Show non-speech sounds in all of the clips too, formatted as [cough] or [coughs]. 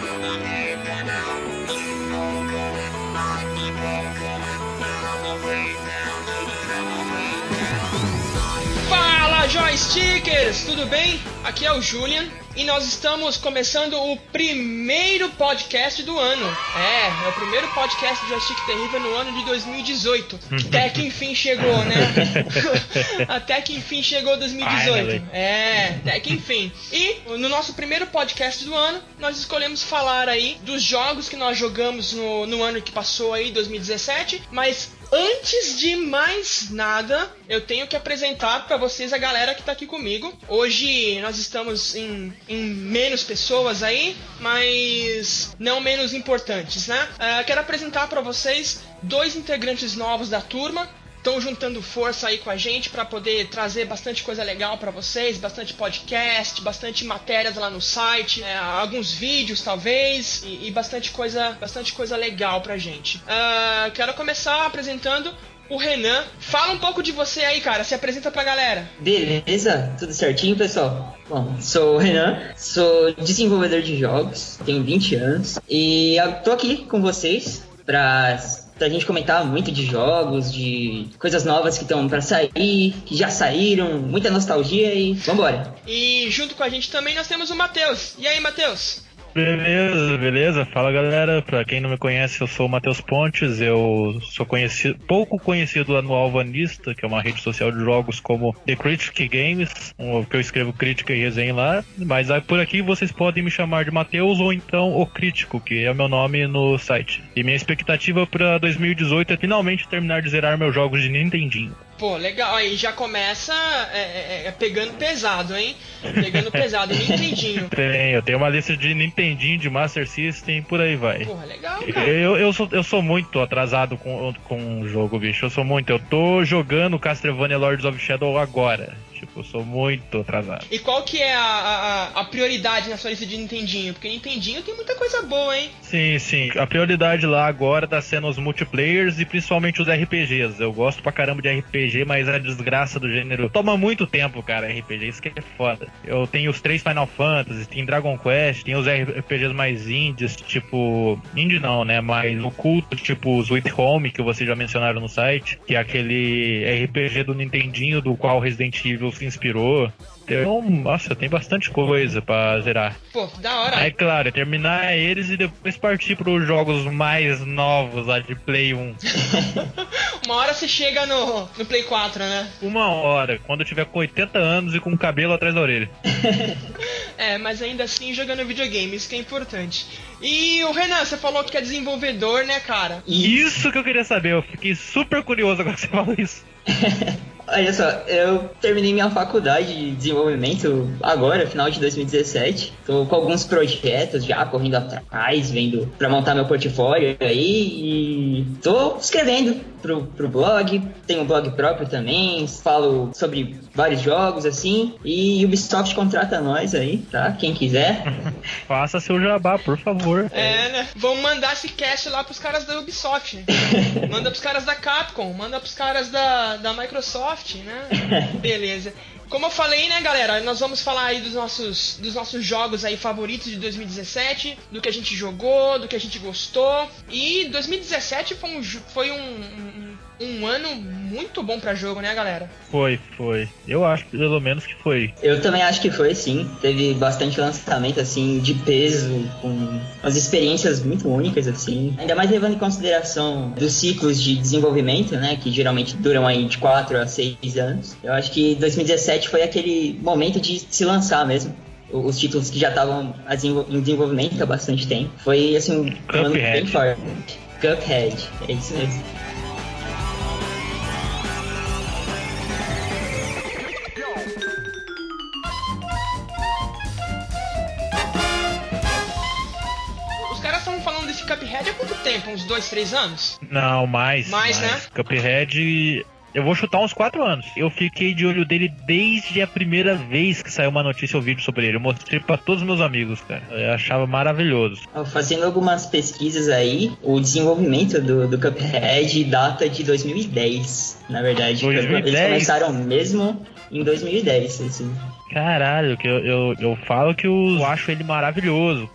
Vamos, vamos. Fala joystickers, tudo bem? Aqui é o Julian e nós estamos começando o primeiro podcast do ano. É, é o primeiro podcast do Joystick Terrível no ano de 2018. Até que enfim chegou, né? [laughs] até que enfim chegou 2018. É, até que enfim. E no nosso primeiro podcast do ano, nós escolhemos falar aí dos jogos que nós jogamos no, no ano que passou aí, 2017, mas Antes de mais nada, eu tenho que apresentar para vocês a galera que tá aqui comigo. Hoje nós estamos em, em menos pessoas aí, mas não menos importantes, né? Uh, quero apresentar para vocês dois integrantes novos da turma estão juntando força aí com a gente para poder trazer bastante coisa legal para vocês, bastante podcast, bastante matérias lá no site, é, alguns vídeos talvez e, e, bastante coisa, bastante coisa legal pra gente. Uh, quero começar apresentando o Renan. Fala um pouco de você aí, cara. Se apresenta pra galera. Beleza, tudo certinho, pessoal? Bom, sou o Renan, sou desenvolvedor de jogos, tenho 20 anos e tô aqui com vocês para pra gente comentar muito de jogos, de coisas novas que estão para sair, que já saíram, muita nostalgia e vambora. E junto com a gente também nós temos o Matheus. E aí, Matheus? Beleza, beleza. Fala galera, pra quem não me conhece, eu sou o Matheus Pontes, eu sou conhecido, pouco conhecido lá no Alvanista, que é uma rede social de jogos como The Critic Games, que eu escrevo crítica e resenha lá, mas por aqui vocês podem me chamar de Matheus ou então O Crítico, que é o meu nome no site. E minha expectativa para 2018 é finalmente terminar de zerar meus jogos de Nintendinho. Pô, legal. Aí já começa é, é, é, pegando pesado, hein? Pegando pesado. Nintendinho. [laughs] Tem, eu tenho uma lista de Nintendinho, de Master System, por aí vai. Porra, legal, cara. Eu, eu, sou, eu sou muito atrasado com, com o jogo, bicho. Eu sou muito. Eu tô jogando Castlevania Lords of Shadow agora. Tipo, eu sou muito atrasado. E qual que é a, a, a, prioridade na sua lista de Nintendinho? Porque Nintendinho tem muita coisa boa, hein? Sim, sim. A prioridade lá agora tá sendo os multiplayers e principalmente os RPGs. Eu gosto pra caramba de RPG, mas a desgraça do gênero toma muito tempo, cara, RPG. Isso que é foda. Eu tenho os três Final Fantasy, tem Dragon Quest, tem os RPGs mais indies, tipo. Indie não, né? Mas o culto, tipo Sweet Home, que vocês já mencionaram no site, que é aquele RPG do Nintendinho, do qual Resident Evil se inspirou. Então, nossa, tem bastante coisa pra zerar. Pô, da hora. É claro, terminar eles e depois partir pros jogos mais novos lá de Play 1. [laughs] Uma hora você chega no, no Play 4, né? Uma hora, quando eu tiver com 80 anos e com o cabelo atrás da orelha. [laughs] é, mas ainda assim jogando videogame, isso que é importante. E o Renan, você falou que é desenvolvedor, né, cara? Isso que eu queria saber, eu fiquei super curioso agora que você falou isso. [laughs] Olha só, eu terminei minha faculdade de desenvolvimento agora, final de 2017. Tô com alguns projetos já correndo atrás, vendo para montar meu portfólio aí e tô escrevendo pro, pro blog, tenho um blog próprio também, falo sobre vários jogos assim e Ubisoft contrata nós aí, tá? Quem quiser. [laughs] Faça seu jabá, por favor. É, né? Vamos mandar esse cast lá pros caras da Ubisoft. Né? [laughs] manda pros caras da Capcom, manda pros caras da, da Microsoft, né? [laughs] Beleza. Como eu falei, né, galera, nós vamos falar aí dos nossos, dos nossos jogos aí favoritos de 2017, do que a gente jogou, do que a gente gostou. E 2017 foi um, foi um, um, um ano muito bom para jogo, né, galera? Foi, foi. Eu acho pelo menos que foi. Eu também acho que foi, sim. Teve bastante lançamento, assim, de peso, com umas experiências muito únicas, assim. Ainda mais levando em consideração dos ciclos de desenvolvimento, né, que geralmente duram aí de 4 a 6 anos. Eu acho que 2017 foi aquele momento de se lançar mesmo os títulos que já estavam em desenvolvimento há bastante tempo. Foi assim um ano bem forte. Cuphead, é isso mesmo. Tempo? Uns dois, três anos? Não, mais. Mais, mais. né? Cuphead Eu vou chutar uns 4 anos. Eu fiquei de olho dele desde a primeira vez que saiu uma notícia ou vídeo sobre ele. Eu mostrei para todos os meus amigos, cara. Eu achava maravilhoso. Fazendo algumas pesquisas aí, o desenvolvimento do, do Cuphead data de 2010, na verdade. 2010? Eles começaram mesmo em 2010, assim. Caralho, que eu, eu, eu falo que eu acho ele maravilhoso.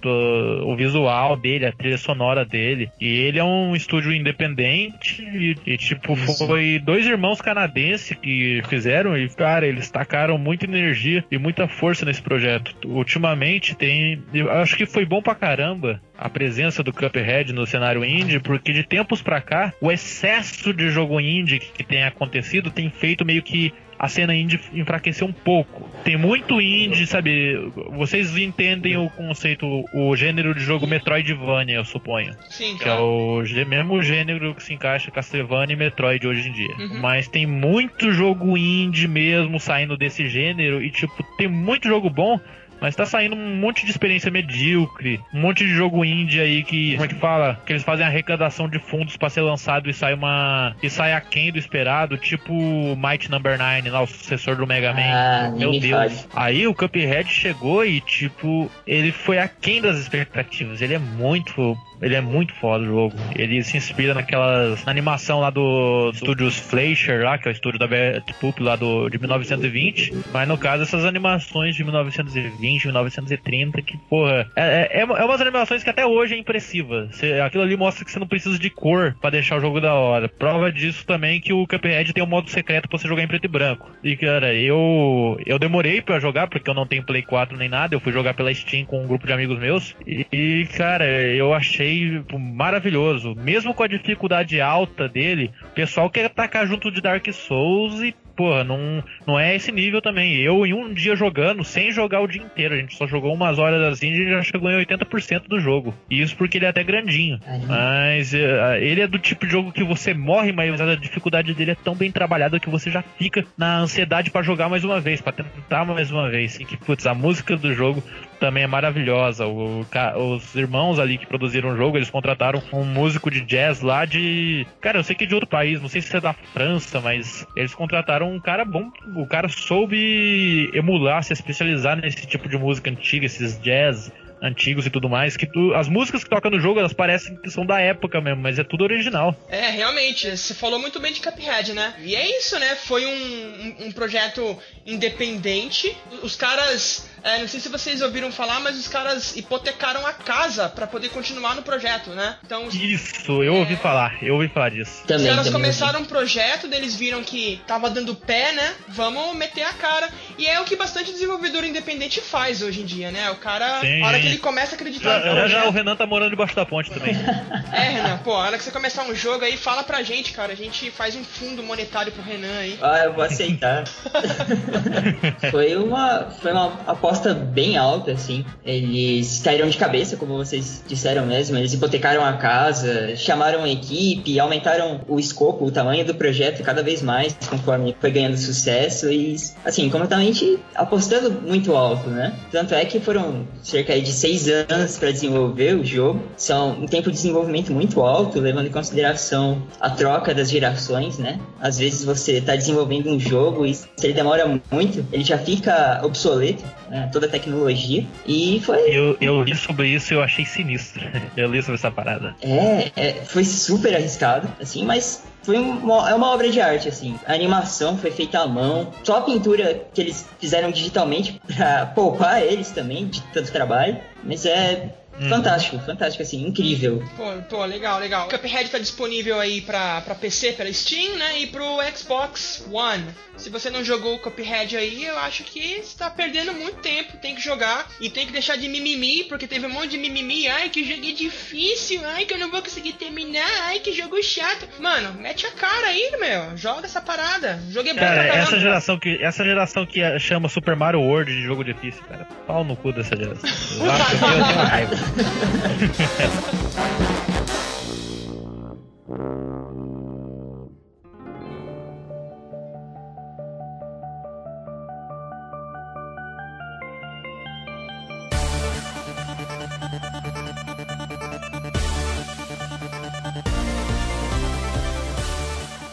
O visual dele, a trilha sonora dele. E ele é um estúdio independente. E, e tipo, Isso. foi dois irmãos canadenses que fizeram. E, cara, eles tacaram muita energia e muita força nesse projeto. Ultimamente tem. Eu acho que foi bom pra caramba a presença do Cuphead no cenário indie, porque de tempos pra cá, o excesso de jogo indie que tem acontecido tem feito meio que a cena indie enfraqueceu um pouco. Tem muito indie, sabe? Vocês entendem o conceito, o gênero de jogo Metroidvania, eu suponho. Sim, Que é o mesmo gênero que se encaixa Castlevania e Metroid hoje em dia. Uhum. Mas tem muito jogo indie mesmo saindo desse gênero e, tipo, tem muito jogo bom mas tá saindo um monte de experiência medíocre, um monte de jogo indie aí que, como é que fala? Que eles fazem arrecadação de fundos para ser lançado e sai uma. e sai aquém do esperado, tipo Might Number 9, lá, o sucessor do Mega Man. Ah, Meu Deus. Fale. Aí o Cuphead chegou e, tipo, ele foi aquém das expectativas. Ele é muito ele é muito foda o jogo. Ele se inspira naquelas na animação lá do Studios Fleischer, lá, que é o estúdio da Betpup lá do, de 1920. Mas no caso, essas animações de 1920, 1930, que, porra, é, é, é umas animações que até hoje é impressiva. Você, aquilo ali mostra que você não precisa de cor para deixar o jogo da hora. Prova disso também que o Cuphead tem um modo secreto pra você jogar em preto e branco. E, cara, eu, eu demorei para jogar, porque eu não tenho Play 4 nem nada. Eu fui jogar pela Steam com um grupo de amigos meus. E, e cara, eu achei achei maravilhoso. Mesmo com a dificuldade alta dele, o pessoal quer atacar junto de Dark Souls e porra, não, não é esse nível também. Eu, em um dia jogando, sem jogar o dia inteiro, a gente só jogou umas horas assim e já chegou em 80% do jogo. Isso porque ele é até grandinho. Mas uh, ele é do tipo de jogo que você morre, mas a dificuldade dele é tão bem trabalhada que você já fica na ansiedade para jogar mais uma vez, para tentar mais uma vez. E que, putz, a música do jogo também é maravilhosa. O, os irmãos ali que produziram o jogo, eles contrataram um músico de jazz lá de. Cara, eu sei que é de outro país, não sei se é da França, mas eles contrataram um cara bom. O cara soube emular, se especializar nesse tipo de música antiga, esses jazz antigos e tudo mais, que tu, as músicas que tocam no jogo, elas parecem que são da época mesmo, mas é tudo original. É, realmente, você falou muito bem de Cuphead, né? E é isso, né? Foi um, um, um projeto independente. Os caras é, não sei se vocês ouviram falar, mas os caras hipotecaram a casa para poder continuar no projeto, né? Então Isso, eu é... ouvi falar, eu ouvi falar disso. Também, os caras também começaram um projeto, eles viram que tava dando pé, né? Vamos meter a cara. E é o que bastante desenvolvedor independente faz hoje em dia, né? O cara, Sim, a hora que ele começa a acreditar já, já, já o Renan tá morando debaixo da ponte também. [laughs] é, Renan, pô, a hora que você começar um jogo aí, fala pra gente, cara. A gente faz um fundo monetário pro Renan aí. Ah, eu vou aceitar. [laughs] foi uma foi uma aposta bem alta, assim. Eles caíram de cabeça, como vocês disseram mesmo. Eles hipotecaram a casa, chamaram a equipe, aumentaram o escopo, o tamanho do projeto cada vez mais, conforme foi ganhando sucesso. E, assim, completamente apostando muito alto, né? Tanto é que foram cerca de seis anos para desenvolver o jogo. São um tempo de desenvolvimento muito alto, levando em consideração a troca das gerações, né? Às vezes você está desenvolvendo um jogo e se ele demora muito, ele já fica obsoleto, né? Toda a tecnologia. E foi. Eu, eu li sobre isso e eu achei sinistro. [laughs] Eu li sobre essa parada. É, é foi super arriscado, assim, mas foi uma, é uma obra de arte, assim. A animação foi feita à mão. Só a pintura que eles fizeram digitalmente pra poupar eles também de tanto trabalho. Mas é Uhum. Fantástico, fantástico, assim, incrível. Pô, pô, legal, legal. Cuphead tá disponível aí pra, pra PC pela Steam, né? E pro Xbox One. Se você não jogou o Cuphead aí, eu acho que você tá perdendo muito tempo. Tem que jogar e tem que deixar de mimimi, porque teve um monte de mimimi. Ai, que jogo difícil. Ai, que eu não vou conseguir terminar. Ai, que jogo chato. Mano, mete a cara aí, meu. Joga essa parada. Jogo é bom cara, essa geração que Essa geração que chama Super Mario World de jogo difícil, cara. Pau no cu dessa geração. Eu, eu tenho raiva.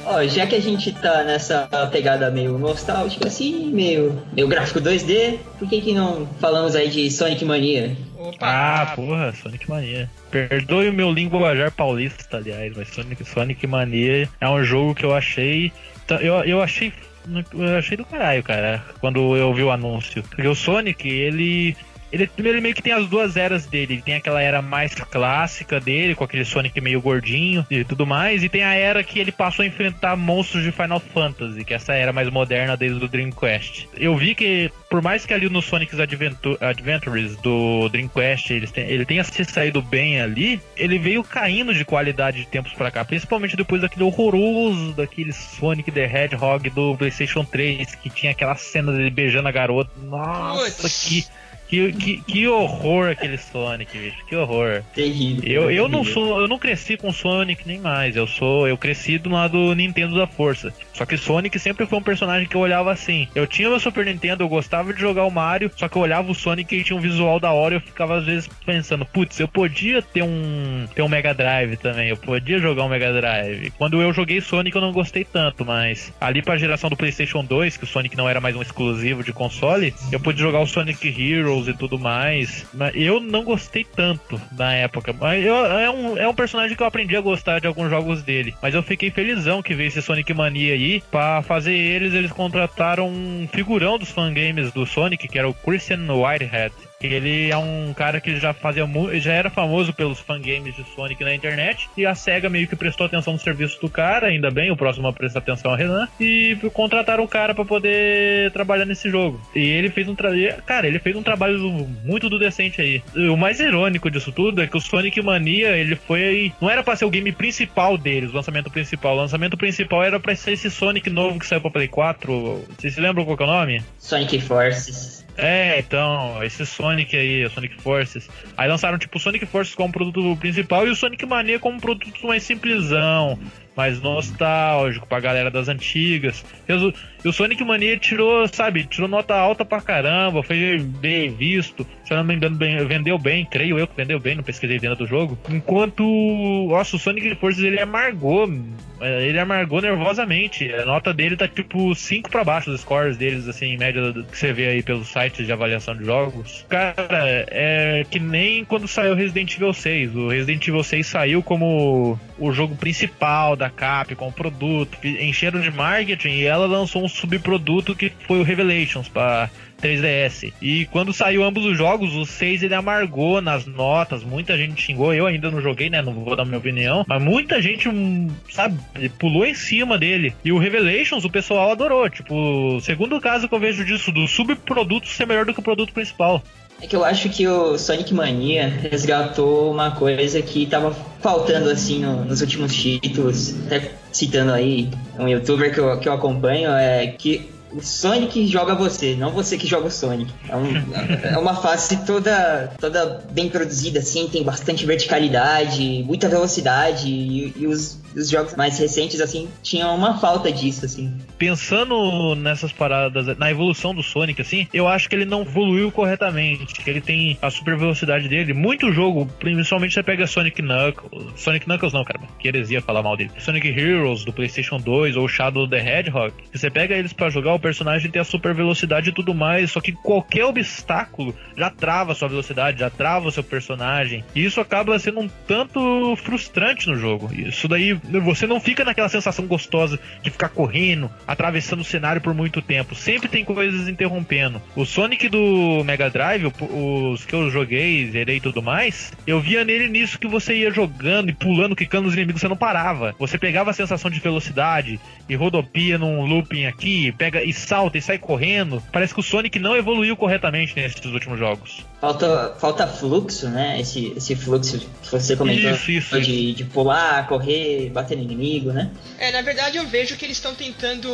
Ó, já que a gente tá nessa pegada meio nostálgica, assim, meio, meio gráfico 2D, por que que não falamos aí de Sonic Mania? Opa. Ah, porra, Sonic Mania. Perdoe o meu linguajar paulista, aliás, mas Sonic, Sonic Mania é um jogo que eu achei. Eu, eu achei. Eu achei do caralho, cara, quando eu vi o anúncio. Porque o Sonic, ele ele, ele meio que tem as duas eras dele. Ele tem aquela era mais clássica dele, com aquele Sonic meio gordinho e tudo mais. E tem a era que ele passou a enfrentar monstros de Final Fantasy, que é essa era mais moderna desde o Dreamcast. Eu vi que, por mais que ali no Sonic's Adventure, Adventures do Dreamcast ele, tem, ele tenha se saído bem ali, ele veio caindo de qualidade de tempos pra cá. Principalmente depois daquele horroroso, daquele Sonic the Hedgehog do PlayStation 3, que tinha aquela cena dele beijando a garota. Nossa, que que, que, que horror aquele Sonic, bicho. Que horror. Terrível. Eu, eu não sou. Eu não cresci com Sonic nem mais. Eu sou. Eu cresci do lado Nintendo da Força. Só que Sonic sempre foi um personagem que eu olhava assim. Eu tinha meu Super Nintendo, eu gostava de jogar o Mario, só que eu olhava o Sonic e tinha um visual da hora e eu ficava às vezes pensando, putz, eu podia ter um. ter um Mega Drive também. Eu podia jogar um Mega Drive. Quando eu joguei Sonic eu não gostei tanto, mas ali pra geração do PlayStation 2, que o Sonic não era mais um exclusivo de console, eu pude jogar o Sonic Hero e tudo mais. Mas eu não gostei tanto na época. Mas eu, é, um, é um personagem que eu aprendi a gostar de alguns jogos dele. Mas eu fiquei felizão que veio esse Sonic Mania aí. Pra fazer eles, eles contrataram um figurão dos fangames do Sonic, que era o Christian Whitehead. Ele é um cara que já fazia já era famoso pelos fangames de Sonic na internet e a SEGA meio que prestou atenção no serviço do cara, ainda bem, o próximo a prestar atenção é Renan, e contrataram o cara para poder trabalhar nesse jogo. E ele fez um trabalho, cara, ele fez um trabalho muito do decente aí. O mais irônico disso tudo é que o Sonic Mania, ele foi, não era para ser o game principal deles, o lançamento principal. O lançamento principal era para ser esse Sonic novo que saiu para Play 4. Vocês se lembram qual é o nome? Sonic Forces. É, então, esse Sonic aí, o Sonic Forces. Aí lançaram tipo o Sonic Forces como produto principal e o Sonic Mania como produto mais simplesão, mais nostálgico pra galera das antigas. E o Sonic Mania tirou, sabe, tirou nota alta pra caramba, foi bem visto. Se eu não me engano, bem, vendeu bem, creio eu que vendeu bem, não pesquisei venda do jogo. Enquanto, nossa, o Sonic Forces ele amargou, ele amargou nervosamente. A nota dele tá tipo 5 para baixo dos scores deles, assim, em média do que você vê aí pelos sites de avaliação de jogos. Cara, é que nem quando saiu Resident Evil 6. O Resident Evil 6 saiu como o jogo principal da Capcom, o produto, encheram de marketing e ela lançou um subproduto que foi o Revelations para 3DS. E quando saiu ambos os jogos, o 6 ele amargou nas notas, muita gente xingou, eu ainda não joguei, né, não vou dar minha opinião, mas muita gente, hum, sabe, pulou em cima dele. E o Revelations o pessoal adorou, tipo, segundo caso que eu vejo disso, do subproduto ser melhor do que o produto principal. É que eu acho que o Sonic Mania resgatou uma coisa que tava faltando assim no, nos últimos títulos. Até citando aí um youtuber que eu, que eu acompanho, é que o Sonic joga você, não você que joga o Sonic. É, um, [laughs] é, uma fase toda, toda bem produzida, assim, tem bastante verticalidade, muita velocidade, e, e os, os, jogos mais recentes, assim, tinham uma falta disso, assim. Pensando nessas paradas, na evolução do Sonic, assim, eu acho que ele não evoluiu corretamente, que ele tem a super velocidade dele. Muito jogo, principalmente você pega Sonic Knuckles, Sonic Knuckles não, cara, que heresia falar mal dele. Sonic Heroes do PlayStation 2 ou Shadow the Hedgehog, você pega eles para jogar, o personagem tem a super velocidade e tudo mais, só que qualquer obstáculo já trava a sua velocidade, já trava o seu personagem. E isso acaba sendo um tanto frustrante no jogo. Isso daí, você não fica naquela sensação gostosa de ficar correndo, atravessando o cenário por muito tempo. Sempre tem coisas interrompendo. O Sonic do Mega Drive, os que eu joguei, zerei e tudo mais, eu via nele nisso que você ia jogando e pulando, quicando nos inimigos, você não parava. Você pegava a sensação de velocidade e rodopia num looping aqui, pega e salta e sai correndo. Parece que o Sonic não evoluiu corretamente nesses últimos jogos. Falta, falta fluxo, né? Esse, esse fluxo que você comentou isso, isso, de, isso. de pular, correr, bater no inimigo, né? É, na verdade eu vejo que eles estão tentando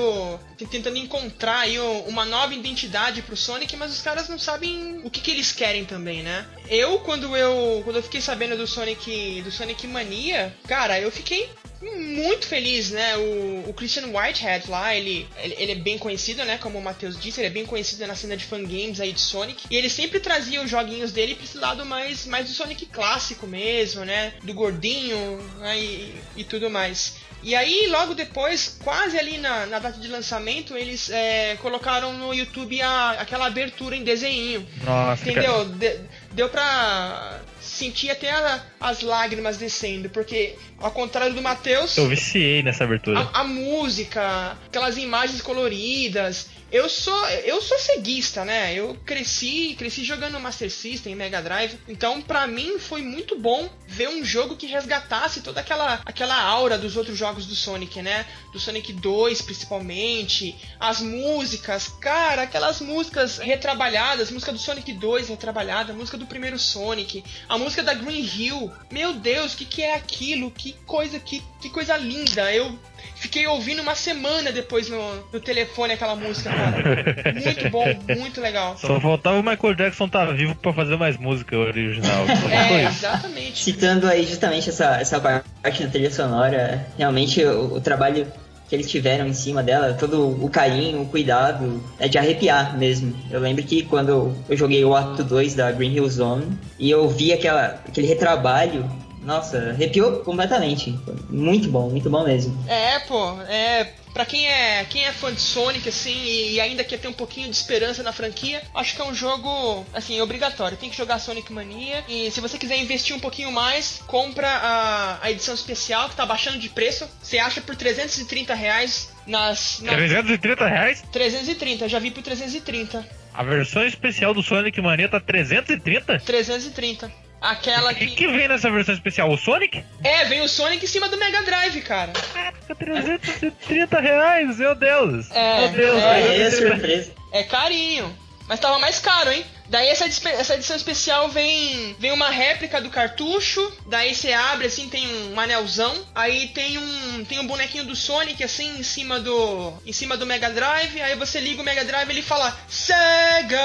tentando encontrar aí uma nova identidade pro Sonic, mas os caras não sabem o que, que eles querem também, né? Eu quando eu quando eu fiquei sabendo do Sonic do Sonic Mania, cara, eu fiquei muito feliz, né? O, o Christian Whitehead lá, ele, ele, ele, é bem conhecido, né? Como o Matheus disse, ele é bem conhecido na cena de fangames aí de Sonic. E ele sempre trazia os joguinhos dele pra esse lado mais, mais do Sonic clássico mesmo, né? Do gordinho né? e, e tudo mais. E aí, logo depois, quase ali na, na data de lançamento, eles é, colocaram no YouTube a, aquela abertura em desenho. Nossa, Entendeu? De, deu pra sentir até a, as lágrimas descendo, porque ao contrário do Matheus. Eu viciei nessa abertura. A, a música, aquelas imagens coloridas, eu sou eu sou ceguista, né? Eu cresci, cresci jogando Master System, Mega Drive. Então, para mim foi muito bom ver um jogo que resgatasse toda aquela aquela aura dos outros jogos do Sonic, né? Do Sonic 2, principalmente, as músicas, cara, aquelas músicas retrabalhadas, música do Sonic 2 retrabalhada, música do primeiro Sonic, a música da Green Hill. Meu Deus, o que, que é aquilo? Que coisa que, que coisa linda. Eu Fiquei ouvindo uma semana depois no, no telefone aquela música, cara. [laughs] Muito bom, muito legal. Só faltava o Michael Jackson estar tá vivo para fazer mais música original. é, exatamente. Citando aí justamente essa, essa parte da trilha sonora, realmente o, o trabalho que eles tiveram em cima dela, todo o carinho, o cuidado, é de arrepiar mesmo. Eu lembro que quando eu joguei o ato 2 da Green Hill Zone e eu vi aquela, aquele retrabalho nossa, arrepiou completamente. Muito bom, muito bom mesmo. É, pô, é. Pra quem é, quem é fã de Sonic, assim, e, ainda quer ter um pouquinho de esperança na franquia, acho que é um jogo, assim, obrigatório. Tem que jogar Sonic Mania. E se você quiser investir um pouquinho mais, compra a, a edição especial, que tá baixando de preço. Você acha por 330 reais nas. Na... 330 reais? 330, já vi por 330. A versão especial do Sonic Mania tá 330? 330. Aquela que. O que vem nessa versão especial? O Sonic? É, vem o Sonic em cima do Mega Drive, cara. Caraca, 330 reais, meu Deus. É, meu Deus, é, é, é surpresa. É carinho. Mas tava mais caro, hein? Daí essa, essa edição especial vem vem uma réplica do cartucho, daí você abre assim, tem um anelzão, aí tem um tem um bonequinho do Sonic assim em cima do em cima do Mega Drive, aí você liga o Mega Drive e ele fala Sega.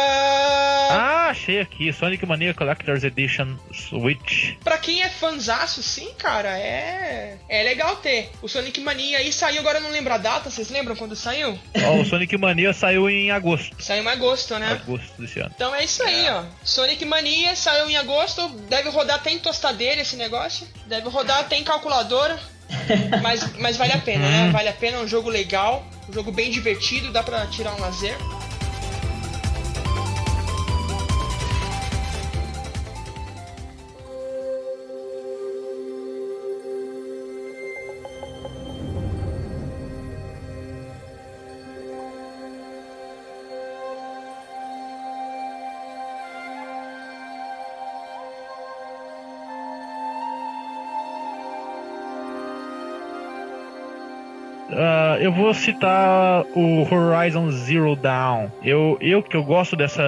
Ah, achei aqui, Sonic Mania Collector's Edition Switch. Pra quem é fanzaço, sim, cara, é é legal ter. O Sonic Mania aí saiu, agora eu não lembro a data, vocês lembram quando saiu? Oh, o Sonic Mania saiu em agosto. Saiu em agosto, né? Agosto desse ano. Então é isso aí, ó. Sonic Mania saiu em agosto. Deve rodar até em tostadeira esse negócio. Deve rodar até em calculadora. [laughs] mas, mas vale a pena, né? Uhum. Vale a pena, é um jogo legal, um jogo bem divertido, dá pra tirar um lazer. Eu vou citar o Horizon Zero Dawn. Eu, eu que eu gosto dessa,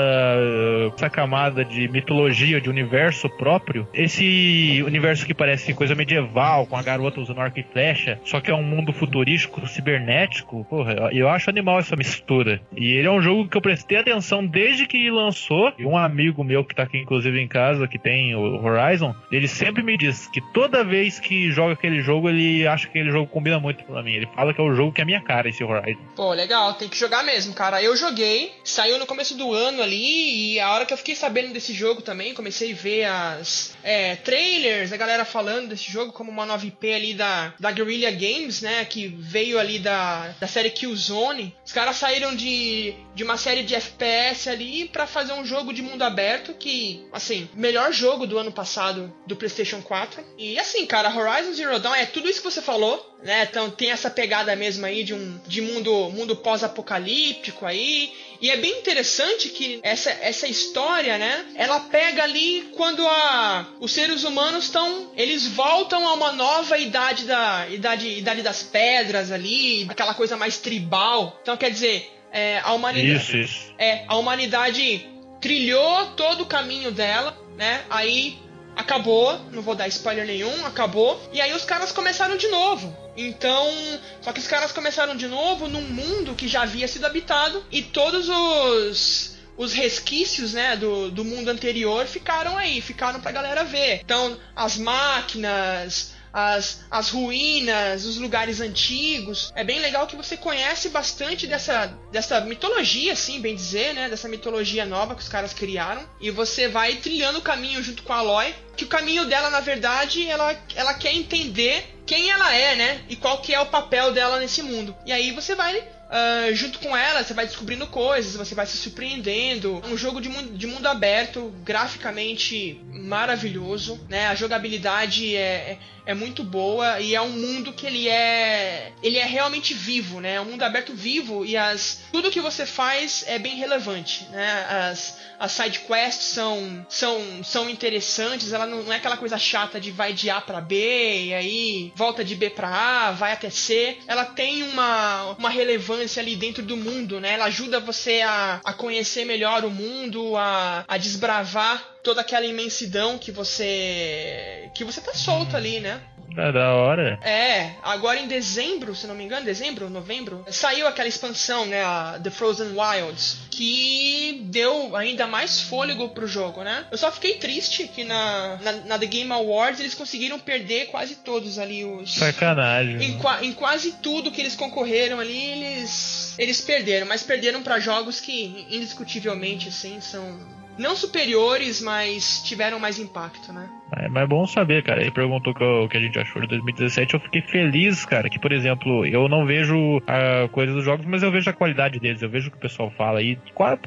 essa camada de mitologia, de universo próprio. Esse universo que parece coisa medieval, com a garota usando arco e flecha, só que é um mundo futurístico, cibernético. Porra, eu acho animal essa mistura. E ele é um jogo que eu prestei atenção desde que lançou. E um amigo meu que tá aqui, inclusive, em casa, que tem o Horizon, ele sempre me diz que toda vez que joga aquele jogo, ele acha que aquele jogo combina muito pra mim. Ele fala que é o jogo que é minha cara, esse Horizon. Pô, legal, tem que jogar mesmo, cara. Eu joguei, saiu no começo do ano ali, e a hora que eu fiquei sabendo desse jogo também, comecei a ver as é, trailers, a galera falando desse jogo como uma nova IP ali da, da Guerrilla Games, né? Que veio ali da, da série Killzone. Os caras saíram de, de uma série de FPS ali para fazer um jogo de mundo aberto que, assim, melhor jogo do ano passado do PlayStation 4. E assim, cara, Horizon Zero Dawn é tudo isso que você falou, né? Então tem essa pegada mesmo aí de um de mundo mundo pós-apocalíptico aí. E é bem interessante que essa, essa história, né? Ela pega ali quando a, os seres humanos estão. Eles voltam a uma nova idade da. Idade, idade das pedras ali, aquela coisa mais tribal. Então quer dizer, é, a humanidade. Isso, isso. É, a humanidade trilhou todo o caminho dela, né? Aí acabou, não vou dar spoiler nenhum, acabou. E aí os caras começaram de novo. Então, só que os caras começaram de novo num mundo que já havia sido habitado e todos os os resquícios, né, do, do mundo anterior ficaram aí, ficaram pra galera ver. Então, as máquinas, as, as ruínas, os lugares antigos. É bem legal que você conhece bastante dessa, dessa mitologia, assim, bem dizer, né? Dessa mitologia nova que os caras criaram. E você vai trilhando o caminho junto com a Aloy. Que o caminho dela, na verdade, ela, ela quer entender quem ela é, né? E qual que é o papel dela nesse mundo. E aí você vai Uh, junto com ela, você vai descobrindo coisas, você vai se surpreendendo. É um jogo de mundo, de mundo aberto, graficamente maravilhoso, né? A jogabilidade é, é, é, muito boa e é um mundo que ele é ele é realmente vivo, né? É um mundo aberto vivo e as tudo que você faz é bem relevante, né? As as side quests são, são, são interessantes, ela não, não é aquela coisa chata de vai de A para B e aí volta de B para A, vai até C. Ela tem uma, uma relevância ali dentro do mundo, né? Ela ajuda você a, a conhecer melhor o mundo, a, a desbravar toda aquela imensidão que você que você tá solto ali, né? É da hora. É, agora em dezembro, se não me engano, dezembro, novembro, saiu aquela expansão, né, a The Frozen Wilds, que deu ainda mais fôlego pro jogo, né? Eu só fiquei triste que na, na, na The Game Awards eles conseguiram perder quase todos ali os. Sacanagem. Em, em quase tudo que eles concorreram ali, eles. Eles perderam, mas perderam para jogos que indiscutivelmente, assim, são não superiores, mas tiveram mais impacto, né? É, mas é bom saber, cara. Ele perguntou o que a gente achou de 2017. Eu fiquei feliz, cara, que, por exemplo, eu não vejo a coisa dos jogos, mas eu vejo a qualidade deles. Eu vejo o que o pessoal fala. E,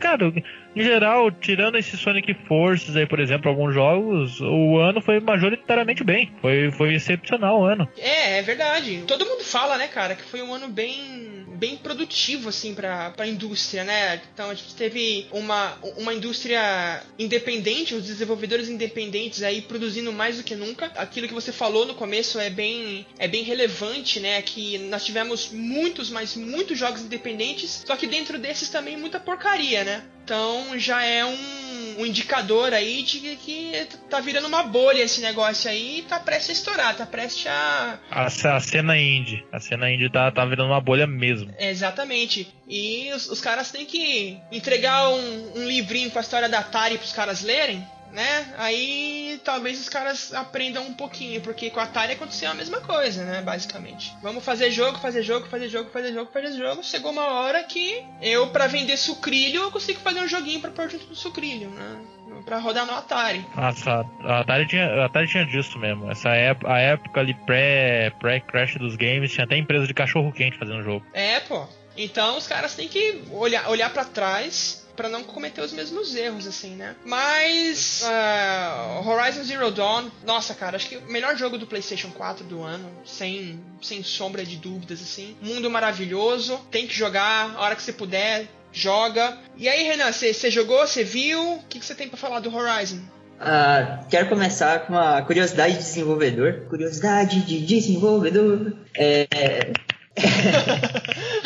cara, em geral, tirando esse Sonic Forces aí, por exemplo, alguns jogos, o ano foi majoritariamente bem. Foi, foi excepcional o ano. É, é verdade. Todo mundo fala, né, cara, que foi um ano bem bem produtivo, assim, pra, pra indústria, né? Então, a gente teve uma, uma indústria independente, os desenvolvedores independentes aí produzindo mais do que nunca. Aquilo que você falou no começo é bem, é bem relevante, né? Que nós tivemos muitos, mas muitos jogos independentes, só que dentro desses também muita porcaria, né? Então já é um, um, indicador aí de que tá virando uma bolha esse negócio aí e tá prestes a estourar, tá prestes a. A, a cena indie. A cena indie tá, tá virando uma bolha mesmo. exatamente. E os, os caras têm que entregar um, um livrinho com a história da Atari pros caras lerem né? Aí talvez os caras aprendam um pouquinho, porque com a Atari aconteceu a mesma coisa, né? Basicamente. Vamos fazer jogo, fazer jogo, fazer jogo, fazer jogo, fazer jogo. Chegou uma hora que eu, para vender sucrilho, eu consigo fazer um joguinho pra pôr junto do sucrilho, né? Pra rodar no Atari. Nossa, a Atari tinha, a Atari tinha disso mesmo. Essa época, a época ali pré-crash pré dos games, tinha até empresa de cachorro quente fazendo jogo. É, pô. Então os caras têm que olhar, olhar para trás para não cometer os mesmos erros, assim, né? Mas uh, Horizon Zero Dawn, nossa, cara, acho que o melhor jogo do PlayStation 4 do ano, sem, sem sombra de dúvidas, assim. Mundo maravilhoso, tem que jogar a hora que você puder, joga. E aí, Renan, você jogou, você viu? O que você tem para falar do Horizon? Uh, quero começar com uma curiosidade de desenvolvedor. Curiosidade de desenvolvedor. É. é...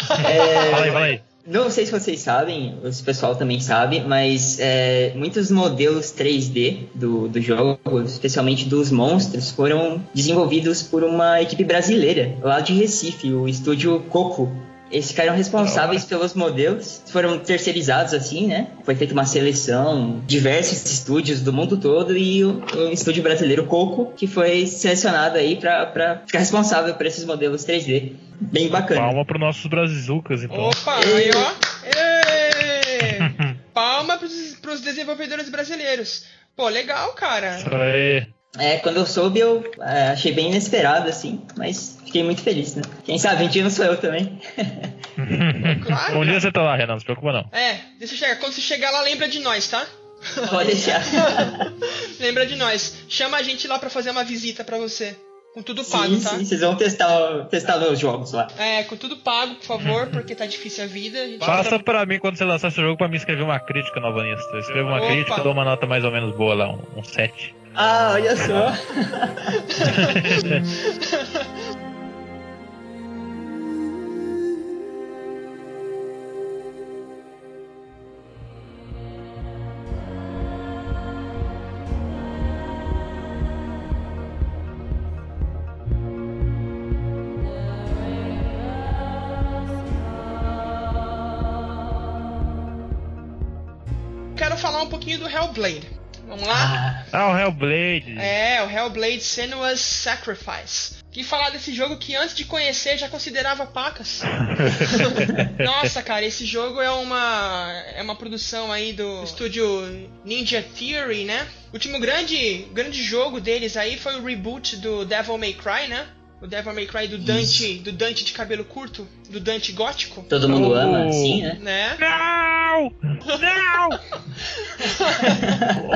fala aí, fala aí. Não sei se vocês sabem, o pessoal também sabe, mas é, muitos modelos 3D do, do jogo, especialmente dos monstros, foram desenvolvidos por uma equipe brasileira, lá de Recife, o estúdio Coco. Eles ficaram responsáveis pelos modelos, foram terceirizados assim, né? Foi feita uma seleção, diversos estúdios do mundo todo e o, o estúdio brasileiro Coco, que foi selecionado aí para ficar responsável por esses modelos 3D. Bem bacana. Palma para os nossos brasizucas, então. Opa, aí ó. [laughs] Palma para os desenvolvedores brasileiros. Pô, legal, cara. Isso aí. É, quando eu soube, eu é, achei bem inesperado, assim, mas fiquei muito feliz, né? Quem sabe, um dia não sou eu também. claro. [laughs] Um dia você tá lá, Renan, não se preocupa não. É, deixa eu chegar. Quando você chegar lá, lembra de nós, tá? Pode deixar. [laughs] lembra de nós. Chama a gente lá pra fazer uma visita pra você. Com tudo pago, sim, tá? Sim, vocês vão testar, testar os jogos lá. É, com tudo pago, por favor, porque tá difícil a vida. A Passa pra mim quando você lançar esse jogo pra mim escrever uma crítica no Alvanista. Escreva uma Opa. crítica, dou uma nota mais ou menos boa lá, um, um 7. Ah, olha só. [laughs] [laughs] Hellblade. É, o Hellblade Senua's Sacrifice. Que falar desse jogo que antes de conhecer já considerava pacas. [laughs] Nossa, cara, esse jogo é uma é uma produção aí do estúdio Ninja Theory, né? O último grande grande jogo deles aí foi o reboot do Devil May Cry, né? O Devil May Cry do Dante, do Dante de cabelo curto, do Dante gótico. Todo mundo ama, sim, né? Né? Não! Não!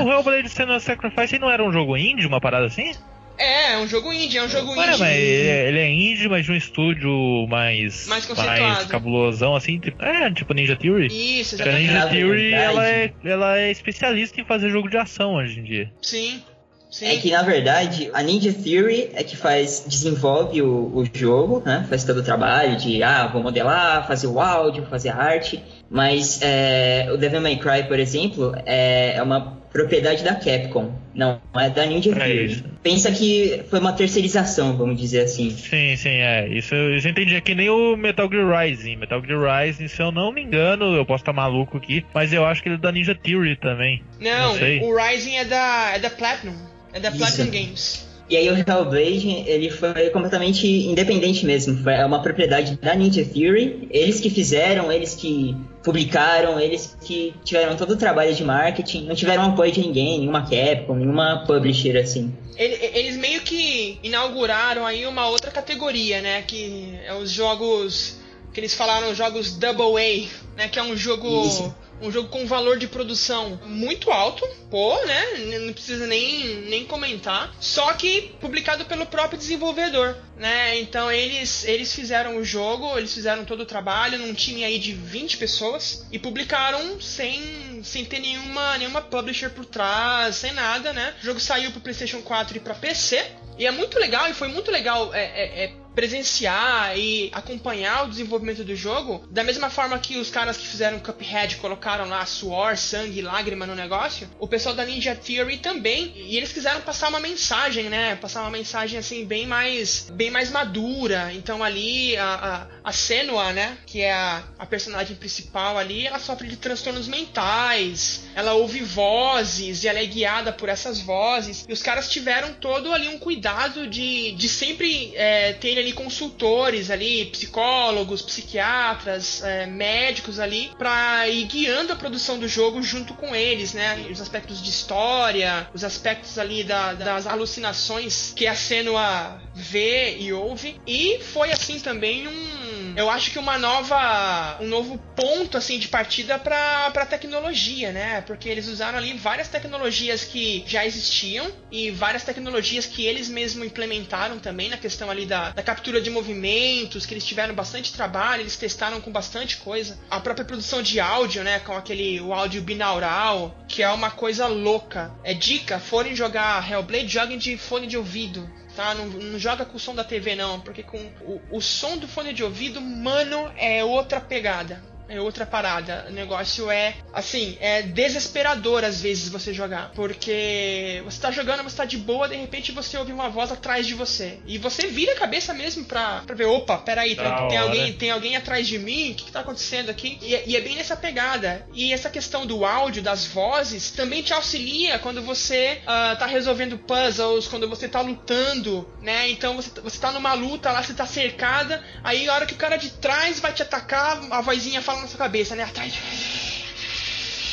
o Hellblade Senua Sacrifice não era um jogo indie, uma parada assim? É, é um jogo indie, é um jogo Ué, indie. mas ele é, ele é indie, mas de um estúdio mais. Mais conceituado. cabulosão, assim. Tipo, é, tipo Ninja Theory. Isso, Porque a exatamente. Ninja Na Theory, verdade- ela é, ela é especialista em fazer jogo de ação hoje em dia. Sim. Sim. É que na verdade a Ninja Theory é que faz, desenvolve o, o jogo, né? Faz todo o trabalho de ah, vou modelar, fazer o áudio, fazer a arte. Mas é, o Devil May Cry, por exemplo, é, é uma propriedade da Capcom, não é da Ninja É Theory. isso. Pensa que foi uma terceirização, vamos dizer assim. Sim, sim, é. Isso eu já entendi. É que nem o Metal Gear Rising. Metal Gear Rising, se eu não me engano, eu posso estar maluco aqui, mas eu acho que ele é da Ninja Theory também. Não, Não sei. o Rising é da, é da Platinum. É da Isso. Platinum Games. E aí o Hellblade, ele foi completamente independente mesmo. Foi é uma propriedade da Ninja Theory. Eles que fizeram, eles que publicaram, eles que tiveram todo o trabalho de marketing. Não tiveram apoio de ninguém, nenhuma Capcom, nenhuma publisher assim. Ele- Eles meio que inauguraram aí uma outra categoria, né? Que é os jogos que eles falaram jogos Double A, né? Que é um jogo Isso. Um jogo com valor de produção muito alto, pô, né? Não precisa nem, nem comentar. Só que publicado pelo próprio desenvolvedor, né? Então eles eles fizeram o jogo, eles fizeram todo o trabalho num time aí de 20 pessoas e publicaram sem sem ter nenhuma nenhuma publisher por trás, sem nada, né? O jogo saiu pro PlayStation 4 e para PC. E é muito legal, e foi muito legal é, é- é presenciar e acompanhar o desenvolvimento do jogo, da mesma forma que os caras que fizeram Cuphead colocaram lá suor, sangue, lágrima no negócio, o pessoal da Ninja Theory também, e eles quiseram passar uma mensagem, né? Passar uma mensagem assim bem mais bem mais madura. Então ali a, a, a Senua, né, que é a, a personagem principal ali, ela sofre de transtornos mentais, ela ouve vozes e ela é guiada por essas vozes. E os caras tiveram todo ali um cuidado de, de sempre é, ter ali consultores ali, psicólogos, psiquiatras, é, médicos ali, pra ir guiando a produção do jogo junto com eles, né? Os aspectos de história, os aspectos ali da- das alucinações que a Senua vê e ouve. E foi assim também um. Eu acho que uma nova. um novo ponto assim de partida pra, pra tecnologia, né? Porque eles usaram ali várias tecnologias que já existiam e várias tecnologias que eles mesmos implementaram também na questão ali da, da captura de movimentos, que eles tiveram bastante trabalho, eles testaram com bastante coisa. A própria produção de áudio, né? Com aquele o áudio binaural, que é uma coisa louca. É dica, forem jogar Hellblade, joguem de fone de ouvido. Tá? Não, não joga com o som da TV não, porque com o, o som do fone de ouvido, mano, é outra pegada. É outra parada. O negócio é, assim, é desesperador às vezes você jogar. Porque você tá jogando, você tá de boa, de repente você ouve uma voz atrás de você. E você vira a cabeça mesmo pra, pra ver, opa, peraí, tem, Da tem alguém, tem alguém atrás de mim? O que, que tá acontecendo aqui? E, é- e é bem nessa pegada. E essa questão do áudio, das vozes, também te auxilia quando você ah, tá resolvendo puzzles, quando você tá lutando, né? Então você, você tá numa luta lá, você tá cercada, aí a hora que o cara de trás vai te atacar, a vozinha fala na sua cabeça, né? Atrás de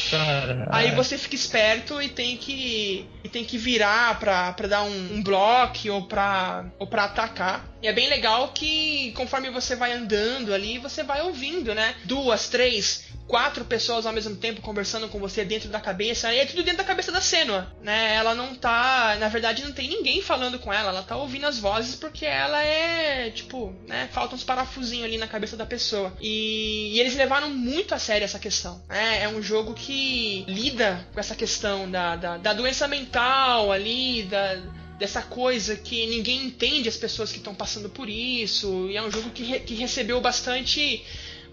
Cara, Aí você fica esperto e tem que e tem que virar pra, pra dar um, um bloco ou pra, ou pra atacar. E é bem legal que conforme você vai andando ali, você vai ouvindo, né? Duas, três, quatro pessoas ao mesmo tempo conversando com você dentro da cabeça. E é tudo dentro da cabeça da Senua, né? Ela não tá. Na verdade, não tem ninguém falando com ela. Ela tá ouvindo as vozes porque ela é. Tipo, né? Falta uns parafusinhos ali na cabeça da pessoa. E, e eles levaram muito a sério essa questão. Né? É um jogo que lida com essa questão da, da, da doença mental ali, da dessa coisa que ninguém entende as pessoas que estão passando por isso. E é um jogo que, re- que recebeu bastante,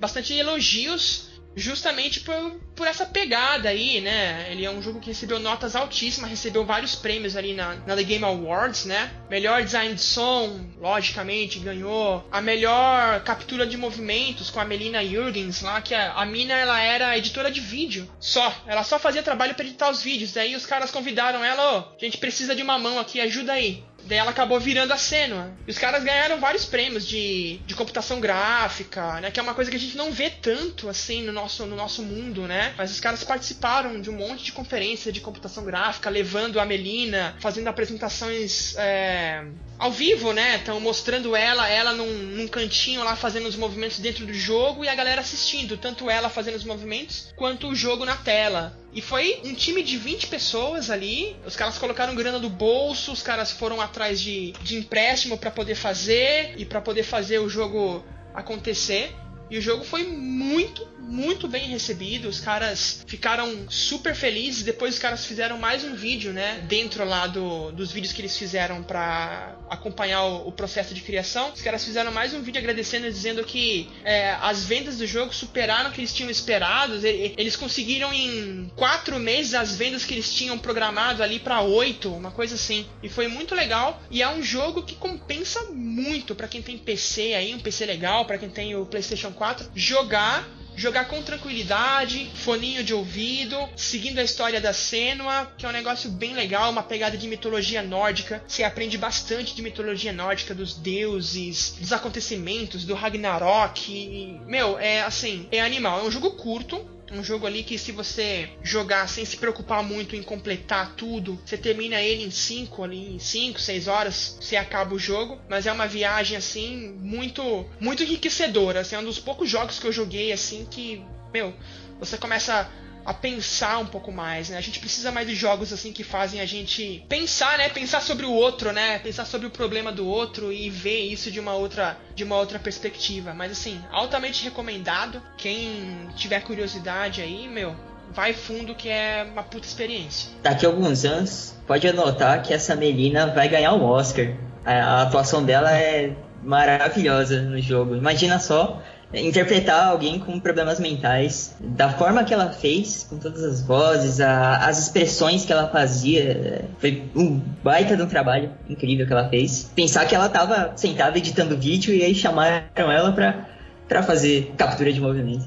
bastante elogios justamente por, por essa pegada aí, né? Ele é um jogo que recebeu notas altíssimas, recebeu vários prêmios ali na, na The Game Awards, né? Melhor design de som, logicamente, ganhou. A melhor captura de movimentos com a Melina Jurgens lá, que a, a mina ela era editora de vídeo. Só. Ela só fazia trabalho para editar os vídeos. Daí os caras convidaram ela, ô, a gente precisa de uma mão aqui, ajuda aí. Daí ela acabou virando a Senua. E os caras ganharam vários prêmios de, de computação gráfica, né? Que é uma coisa que a gente não vê tanto assim no nosso, no nosso mundo, né? Mas os caras participaram de um monte de conferência de computação gráfica, levando a Melina, fazendo apresentações é, ao vivo, né? Estão mostrando ela, ela num, num, cantinho lá fazendo os movimentos dentro do jogo e a galera assistindo, tanto ela fazendo os movimentos quanto o jogo na tela. E foi um time de 20 pessoas ali. Os caras colocaram grana do bolso, os caras foram atrás de, de empréstimo para poder fazer e para poder fazer o jogo acontecer. E o jogo foi muito, muito bem recebido. Os caras ficaram super felizes. Depois os caras fizeram mais um vídeo, né? Dentro lá do, dos vídeos que eles fizeram para acompanhar o, o, processo de criação. Os caras fizeram mais um vídeo agradecendo, dizendo que é, as vendas do jogo superaram o que eles tinham esperado. Eles conseguiram em quatro meses as vendas que eles tinham programado ali para oito, uma coisa assim. E foi muito legal. E é um jogo que compensa muito para quem tem PC aí, um PC legal, para quem tem o PlayStation 4, jogar jogar com tranquilidade, foninho de ouvido, seguindo a história da Senua, que é um negócio bem legal, uma pegada de mitologia nórdica. Você aprende bastante de mitologia nórdica, dos deuses, dos acontecimentos, do Ragnarok. E, meu, é assim, é animal. É um jogo curto, um jogo ali que se você jogar sem se preocupar muito em completar tudo, você termina ele em 5 ali, em 5, 6 horas, você acaba o jogo, mas é uma viagem assim muito muito enriquecedora, assim, é um dos poucos jogos que eu joguei assim que, meu, você começa a pensar um pouco mais, né? A gente precisa mais de jogos assim que fazem a gente pensar, né? Pensar sobre o outro, né? Pensar sobre o problema do outro e ver isso de uma outra, de uma outra perspectiva. Mas assim, altamente recomendado. Quem tiver curiosidade aí, meu, vai fundo que é uma puta experiência. Daqui a alguns anos, pode anotar que essa menina vai ganhar um Oscar. A atuação dela é maravilhosa no jogo. Imagina só interpretar alguém com problemas mentais da forma que ela fez, com todas as vozes, a, as expressões que ela fazia. Foi um baita de um trabalho incrível que ela fez. Pensar que ela estava sentada editando vídeo e aí chamaram ela para para fazer captura de movimento.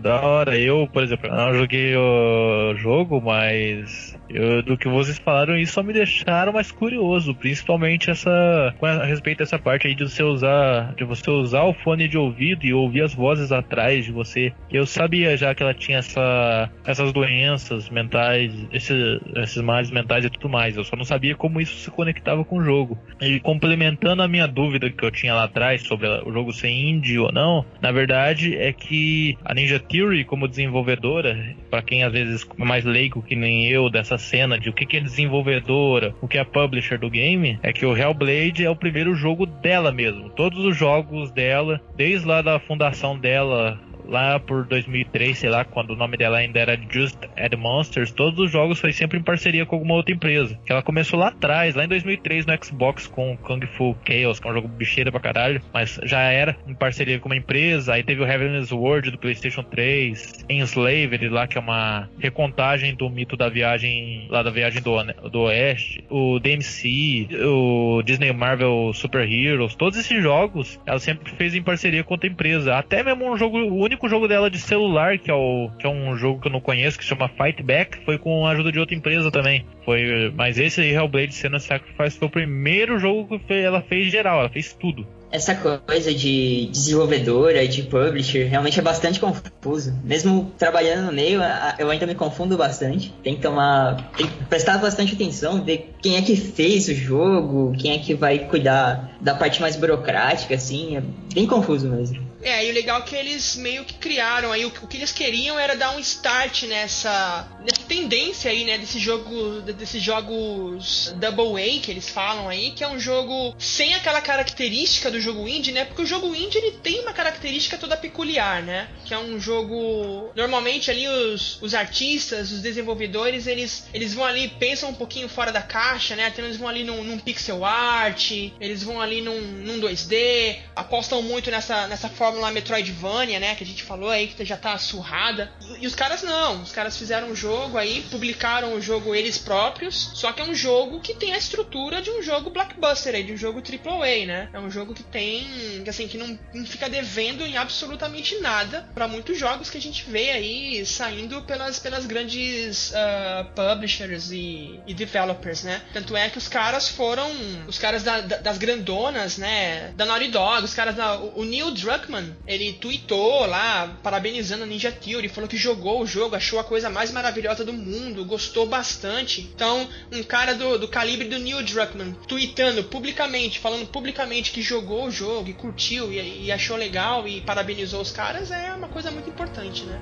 Da hora, eu, por exemplo, não joguei o jogo, mas eu, do que vocês falaram, isso só me deixaram mais curioso, principalmente essa a respeito dessa parte aí de você usar de você usar o fone de ouvido e ouvir as vozes atrás de você. Eu sabia já que ela tinha essa, essas doenças mentais, esses, esses males mentais e tudo mais. Eu só não sabia como isso se conectava com o jogo. E complementando a minha dúvida que eu tinha lá atrás sobre o jogo ser indie ou não, na verdade é que a Ninja Theory como desenvolvedora, para quem às vezes é mais leigo que nem eu dessa cena de o que, que é desenvolvedora, o que é publisher do game, é que o Hellblade é o primeiro jogo dela mesmo. Todos os jogos dela, desde lá da fundação dela lá por 2003, sei lá, quando o nome dela ainda era Just Add Monsters, todos os jogos foi sempre em parceria com alguma outra empresa. Ela começou lá atrás, lá em 2003 no Xbox com Kung Fu Chaos, que é um jogo bicheira pra caralho, mas já era em parceria com uma empresa. Aí teve o Heaven's World do PlayStation 3, Enslaved lá, que é uma recontagem do mito da viagem, lá da viagem do, do Oeste, o DMC, o Disney Marvel Super Heroes, todos esses jogos ela sempre fez em parceria com outra empresa. Até mesmo um jogo único único jogo dela de celular, que é, o, que é um jogo que eu não conheço, que chama Fight Back, foi com a ajuda de outra empresa também. Foi, mas esse aí, Hellblade Senna Sacrifice, foi o primeiro jogo que ela fez geral, ela fez tudo essa coisa de desenvolvedora de publisher realmente é bastante confuso. Mesmo trabalhando no meio, eu ainda me confundo bastante. Tem que tomar. Tem que prestar bastante atenção, ver quem é que fez o jogo, quem é que vai cuidar da parte mais burocrática, assim. É bem confuso mesmo. É, e o legal é que eles meio que criaram aí, o, o que eles queriam era dar um start nessa, nessa tendência aí, né, desse jogo, desses jogos Double A que eles falam aí, que é um jogo sem aquela característica do jogo indie, né, porque o jogo indie ele tem uma característica toda peculiar, né, que é um jogo, normalmente ali os, os artistas, os desenvolvedores, eles, eles vão ali, pensam um pouquinho fora da caixa, né, então eles vão ali num, num pixel art, eles vão ali num, num 2D, apostam muito nessa, nessa forma fórmula Metroidvania, né? Que a gente falou aí que já tá surrada. E, os caras não. Os caras fizeram um jogo aí, publicaram o jogo eles próprios. Só que é um jogo que tem a estrutura de um jogo blockbuster aí, de um jogo AAA, né? É um jogo que tem, assim, que não, não fica devendo em absolutamente nada para muitos jogos que a gente vê aí saindo pelas, pelas grandes uh, publishers e, e, developers, né? Tanto é que os caras foram, os caras da, da, das grandonas, né? Da Naughty Dog, os caras da, o Neil Druckmann Ele tweetou lá, parabenizando a Ninja Theory, falou que jogou o jogo, achou a coisa mais maravilhosa do mundo, gostou bastante. Então, um cara do, do calibre do Neil Druckmann, tweetando publicamente, falando publicamente que jogou o jogo e curtiu e, e achou legal e parabenizou os caras, é uma coisa muito importante, né?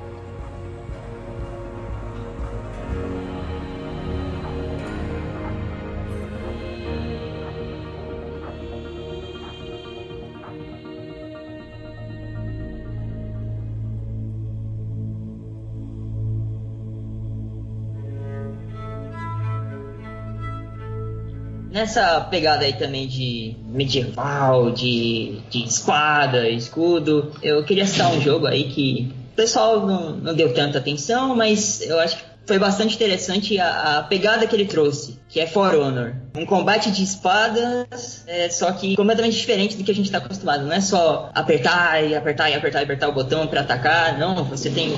Nessa pegada aí também de medieval, de, de espada, escudo, eu queria citar um jogo aí que o pessoal não, não deu tanta atenção, mas eu acho que foi bastante interessante a, a, pegada que ele trouxe, que é For Honor. Um combate de espadas, é, só que completamente diferente do que a gente está acostumado. Não é só apertar e apertar e apertar e apertar o botão para atacar, não. Você tem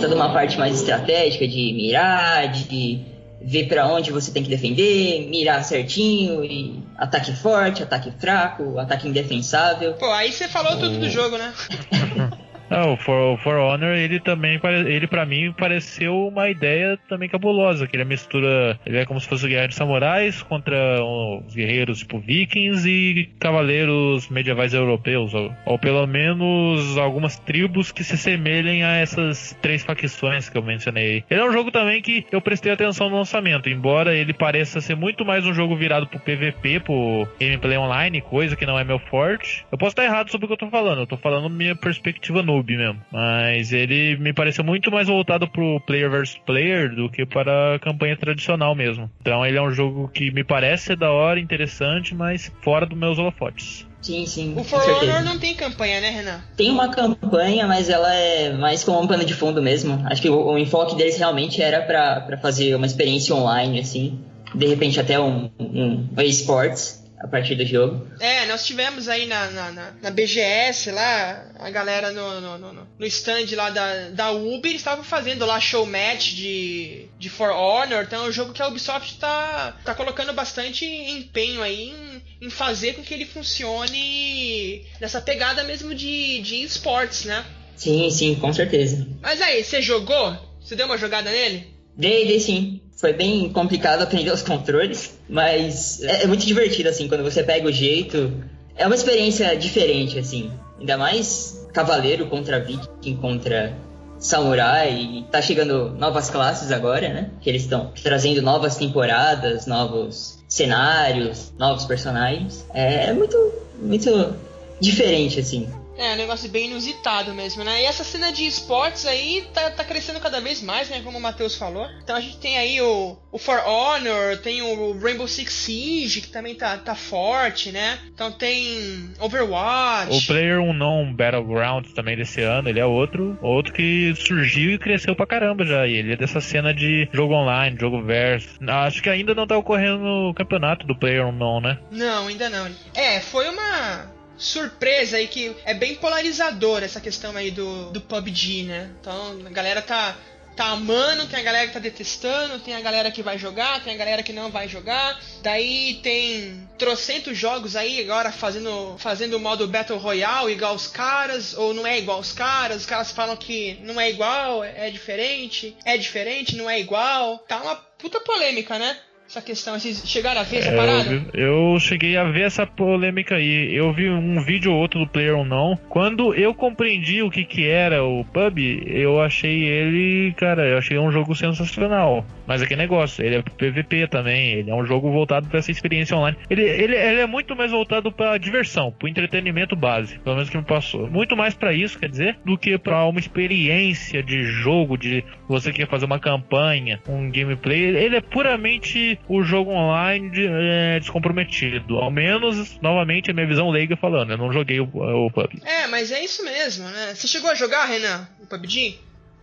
toda uma parte mais estratégica de mirar, de ver para onde você tem que defender, mirar certinho e ataque forte, ataque fraco, ataque indefensável. Pô, aí você falou tudo do jogo, né? [laughs] Não, o For, For Honor, ele também, ele para mim pareceu uma ideia também cabulosa, que ele mistura, ele é como se fosse guerra de samurais contra os guerreiros tipo vikings e cavaleiros medievais europeus, ou, ou pelo menos algumas tribos que se semelhem a essas três facções que eu mencionei. Ele é um jogo também que eu prestei atenção no lançamento, embora ele pareça ser muito mais um jogo virado pro PVP, pro gameplay online, coisa que não é meu forte. Eu posso estar errado sobre o que eu tô falando, eu tô falando minha perspectiva no noob mesmo. Mas ele me pareceu muito mais voltado pro player versus player do que para a campanha tradicional mesmo. Então ele é um jogo que me parece da hora, interessante, mas fora dos meus holofotes. Sim, sim. O For Honor não tem campanha, né, Renan? Tem uma campanha, mas ela é mais como um pano de fundo mesmo. Acho que o, o enfoque deles realmente era para fazer uma experiência online, assim. De repente até um, um, um esportes a partir do jogo. É, nós tivemos aí na, na, na, na BGS lá, a galera no, no, no, no stand lá da, da Ubi, eles estavam fazendo lá show match de, de For Honor, então é um jogo que a Ubisoft tá, tá colocando bastante empenho aí em, em fazer com que ele funcione nessa pegada mesmo de, de esportes, né? Sim, sim, com certeza. Mas aí, você jogou? Você deu uma jogada nele? Dei, dei sim. Foi bem complicado aprender os controles, mas é, é, muito divertido, assim, quando você pega o jeito. É uma experiência diferente, assim. Ainda mais cavaleiro contra viking, contra samurai. E tá chegando novas classes agora, né? Que eles estão trazendo novas temporadas, novos cenários, novos personagens. É, é muito, muito diferente, assim. É, um negócio bem inusitado mesmo, né? E essa cena de esportes aí tá, tá crescendo cada vez mais, né? Como o Matheus falou. Então a gente tem aí o, o For Honor, tem o Rainbow Six Siege, que também tá, tá forte, né? Então tem Overwatch. O Player Unknown Battlegrounds também desse ano, ele é outro, outro que surgiu e cresceu pra caramba já. E ele é dessa cena de jogo online, jogo verso. Acho que ainda não tá ocorrendo o campeonato do Player Unknown, né? Não, ainda não. É, foi uma surpresa aí que é bem polarizador essa questão aí do, do PUBG, né? Então a galera tá, tá amando, tem a galera que tá detestando, tem a galera que vai jogar, tem a galera que não vai jogar. Daí tem trocentos jogos aí agora fazendo fazendo o modo Battle Royale igual os caras, ou não é igual os caras, os caras falam que não é igual, é diferente, é diferente, não é igual. Tá uma puta polêmica, né? Essa questão? Vocês chegaram a ver essa é, parada? Eu, eu, cheguei a ver essa polêmica aí. Eu vi um vídeo ou outro do Player ou não. Quando eu compreendi o que que era o pub, eu achei ele, cara, eu achei um jogo sensacional. Mas aquele negócio, ele é PVP também, ele é um jogo voltado para essa experiência online. Ele, ele, ele é muito mais voltado para diversão, para entretenimento base, pelo menos que me passou. Muito mais para isso, quer dizer, do que para uma experiência de jogo, de você quer fazer uma campanha, um gameplay. Ele é puramente o jogo online de, é, descomprometido. Ao menos, novamente, a minha visão leiga falando. Eu não joguei o, o PUBG. É, mas é isso mesmo, né? Você chegou a jogar, Renan, o PUBG?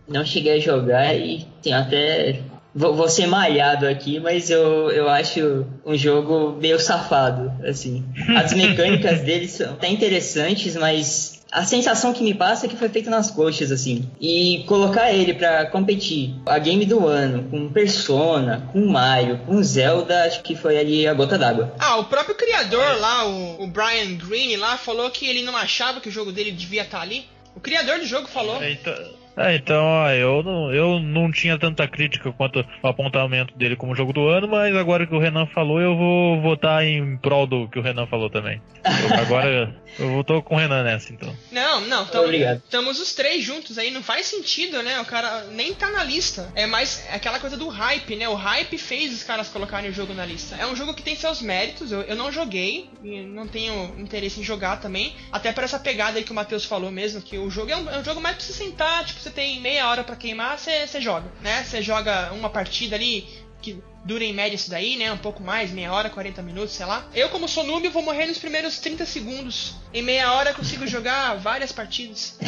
Não cheguei a jogar e tenho até vou, vou ser malhado aqui, mas eu, eu acho um jogo meio safado, assim. As mecânicas [laughs] dele são até interessantes, mas a sensação que me passa é que foi feito nas coxas, assim. E colocar ele pra competir a game do ano com Persona, com Mario, com Zelda, acho que foi ali a gota d'água. Ah, o próprio criador lá, o, o Brian Green lá, falou que ele não achava que o jogo dele devia estar ali. O criador do jogo falou. Então, é, então, ó, eu não, eu não tinha tanta crítica quanto o apontamento dele como jogo do ano, mas agora que o Renan falou, eu vou votar em prol do que o Renan falou também. Eu, [laughs] agora eu vou com o Renan nessa, então. Não, não, estamos os três juntos aí, não faz sentido, né? O cara nem tá na lista. É mais aquela coisa do hype, né? O hype fez os caras colocarem o jogo na lista. É um jogo que tem seus méritos, eu, eu não joguei, e não tenho interesse em jogar também. Até por essa pegada aí que o Matheus falou mesmo, que o jogo é um, é um jogo mais pra você sentar, tipo, você tem meia hora pra queimar, você, você joga, né? Você joga uma partida ali que dura em média isso daí, né? Um pouco mais, meia hora, 40 minutos, sei lá. Eu, como sou noob, vou morrer nos primeiros 30 segundos. Em meia hora eu consigo jogar [laughs] várias partidas. [laughs]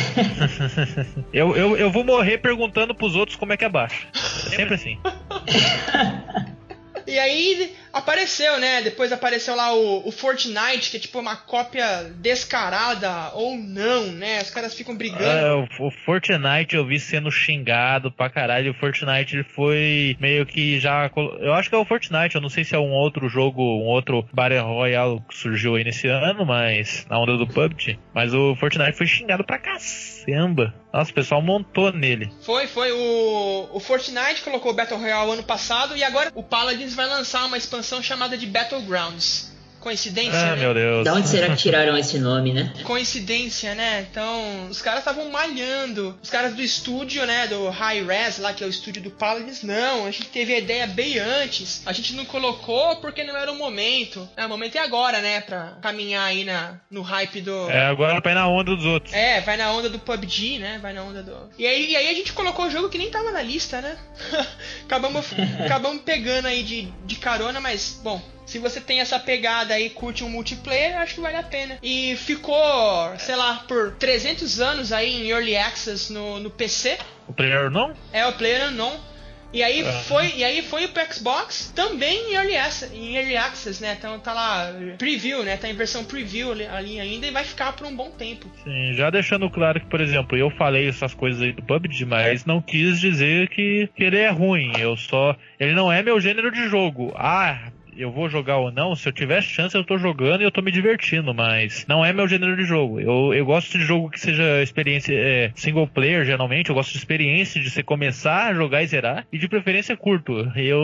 Eu, eu, eu vou morrer perguntando pros outros como é que abaixa. Sempre assim. [laughs] E aí apareceu, né? Depois apareceu lá o, o Fortnite, que é tipo uma cópia descarada ou não, né? Os caras ficam brigando. É, o, Fortnite eu vi sendo xingado pra caralho. O Fortnite ele foi meio que já. Eu acho que é o Fortnite, eu não sei se é um outro jogo, um outro Battle Royale que surgiu aí nesse ano, mas. Na onda do PUBG. Mas o Fortnite foi xingado pra cacamba. Nossa, o pessoal montou nele. Foi, foi. O, o Fortnite colocou o Battle Royale ano passado e agora o Paladins vai lançar uma expansão chamada de Battlegrounds. Coincidência, Ah, né? meu Deus. Da onde será que tiraram esse nome, né? Coincidência, né? Então, os caras estavam malhando. Os caras do estúdio, né? Do High Res, lá que é o estúdio do Paladins, não. A gente teve a ideia bem antes. A gente não colocou porque não era o momento. É, o momento é agora, né? Pra caminhar aí na, no hype do. É, agora vai na onda dos outros. É, vai na onda do PUBG, né? Vai na onda do. E aí, e aí a gente colocou o jogo que nem tava na lista, né? [laughs] acabamos, acabamos pegando aí de, de carona, mas, bom. Se você tem essa pegada aí, curte um multiplayer, acho que vale a pena. E ficou, sei lá, por 300 anos aí em Early Access no, no PC. O player não? É o Player Unknown. E aí Aham. foi, e aí foi pro Xbox também em Early Access, em Early Access, né? Então tá lá preview, né? Tá em versão preview ali, ali ainda e vai ficar por um bom tempo. Sim, já deixando claro que, por exemplo, eu falei essas coisas aí do PUBG, mas não quis dizer que, que ele é ruim. Eu só. Ele não é meu gênero de jogo. Ah. Eu vou jogar ou não, se eu tiver chance eu tô jogando e eu tô me divertindo, mas não é meu gênero de jogo. Eu, eu gosto de jogo que seja experiência é, single player, geralmente. Eu gosto de experiência de você começar a jogar e zerar, e de preferência curto. Eu,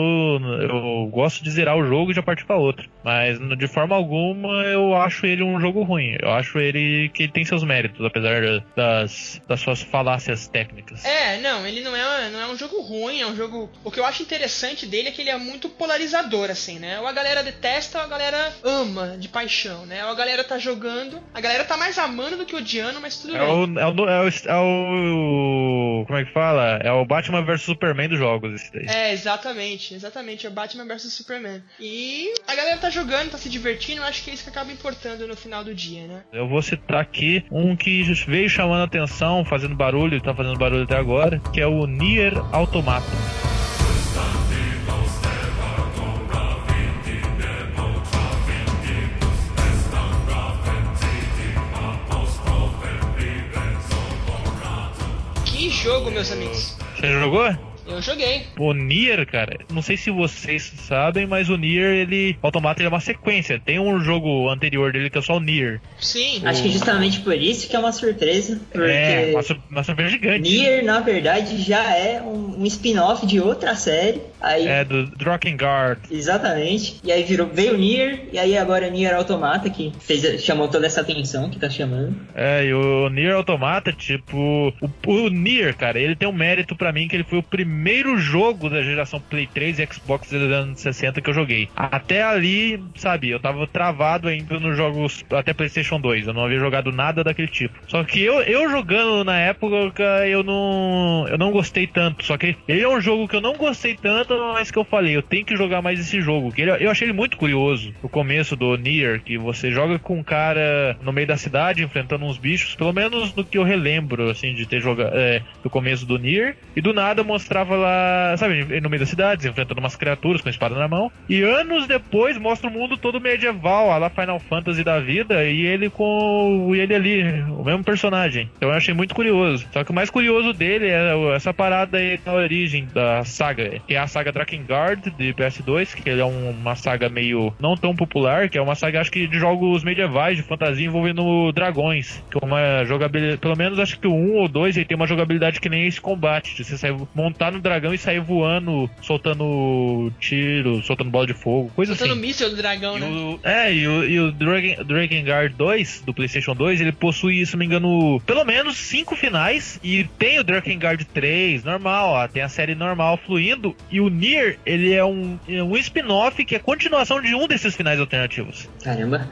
eu gosto de zerar o jogo e já partir pra outro. Mas de forma alguma eu acho ele um jogo ruim. Eu acho ele que ele tem seus méritos, apesar das, das suas falácias técnicas. É, não, ele não é, não é um jogo ruim, é um jogo. O que eu acho interessante dele é que ele é muito polarizador, assim, né? Ou a galera detesta ou a galera ama de paixão, né? Ou a galera tá jogando, a galera tá mais amando do que odiando, mas tudo É bem. o, é, o, é, o, é o. Como é que fala? É o Batman vs Superman dos jogos, esse daí. É, exatamente, exatamente, é Batman vs Superman. E a galera tá jogando, tá se divertindo, eu acho que é isso que acaba importando no final do dia, né? Eu vou citar aqui um que veio chamando a atenção, fazendo barulho, tá fazendo barulho até agora, que é o Nier Automata. Jogo, meus amigos. Você jogou? Eu joguei. O Nier, cara, não sei se vocês sabem, mas o Nier, ele. O Automata ele é uma sequência. Tem um jogo anterior dele que é só o Nier. Sim. Acho que justamente por isso que é uma surpresa, porque É, uma, sur- uma surpresa gigante. Nier, na verdade, já é um, um spin-off de outra série. Aí, É, do Drakengard. exatamente. E aí virou, veio Nier, e aí agora Nier Automata, que fez, chamou toda essa atenção que tá chamando. É, e o Nier Automata, tipo. O, o Nier, cara, ele tem um mérito pra mim que ele foi o primeiro jogo da geração Play 3 e Xbox 360 que eu joguei. Até ali, sabe, eu tava travado ainda nos jogos até PlayStation 2. Eu não havia jogado nada daquele tipo. Só que eu, eu jogando na época, eu não. Eu não gostei tanto. Só que ele é um jogo que eu não gostei tanto, mas que eu falei, eu tenho que jogar mais esse jogo. Que ele- eu achei ele muito curioso. O começo do Nier, que você joga com um cara no meio da cidade, enfrentando uns bichos, pelo menos no que eu relembro, assim, de ter jogado é, do começo do Nier, e do nada mostrava tava lá, sabe, no meio da cidade, enfrentando umas criaturas com a espada na mão. E anos depois mostra o mundo todo medieval, a lá Final Fantasy da vida, e ele com e ele ali, o mesmo personagem. Então eu achei muito curioso. Só que o mais curioso dele é essa parada aí na origem da saga, que é a saga Drakengard de PS2, que é um, uma saga meio não tão popular, que é uma saga acho que de jogos medievais de fantasia envolvendo dragões, que é uma jogabilidade, pelo menos acho que o 1 ou 2 ele tem uma jogabilidade que nem esse combate, de você sair, montar no dragão e sair voando, soltando tiro, soltando bola de fogo, coisa soltando assim. Soltando míssil do dragão, e né? O, é, e o, e o Dragon, Drakengard 2 do PlayStation 2, ele possui, se não me engano, pelo menos 5 finais e tem o Drakengard 3 normal, ó, tem a série normal fluindo e o Nier, ele é um, é um spin-off que é continuação de um desses finais alternativos. Caramba.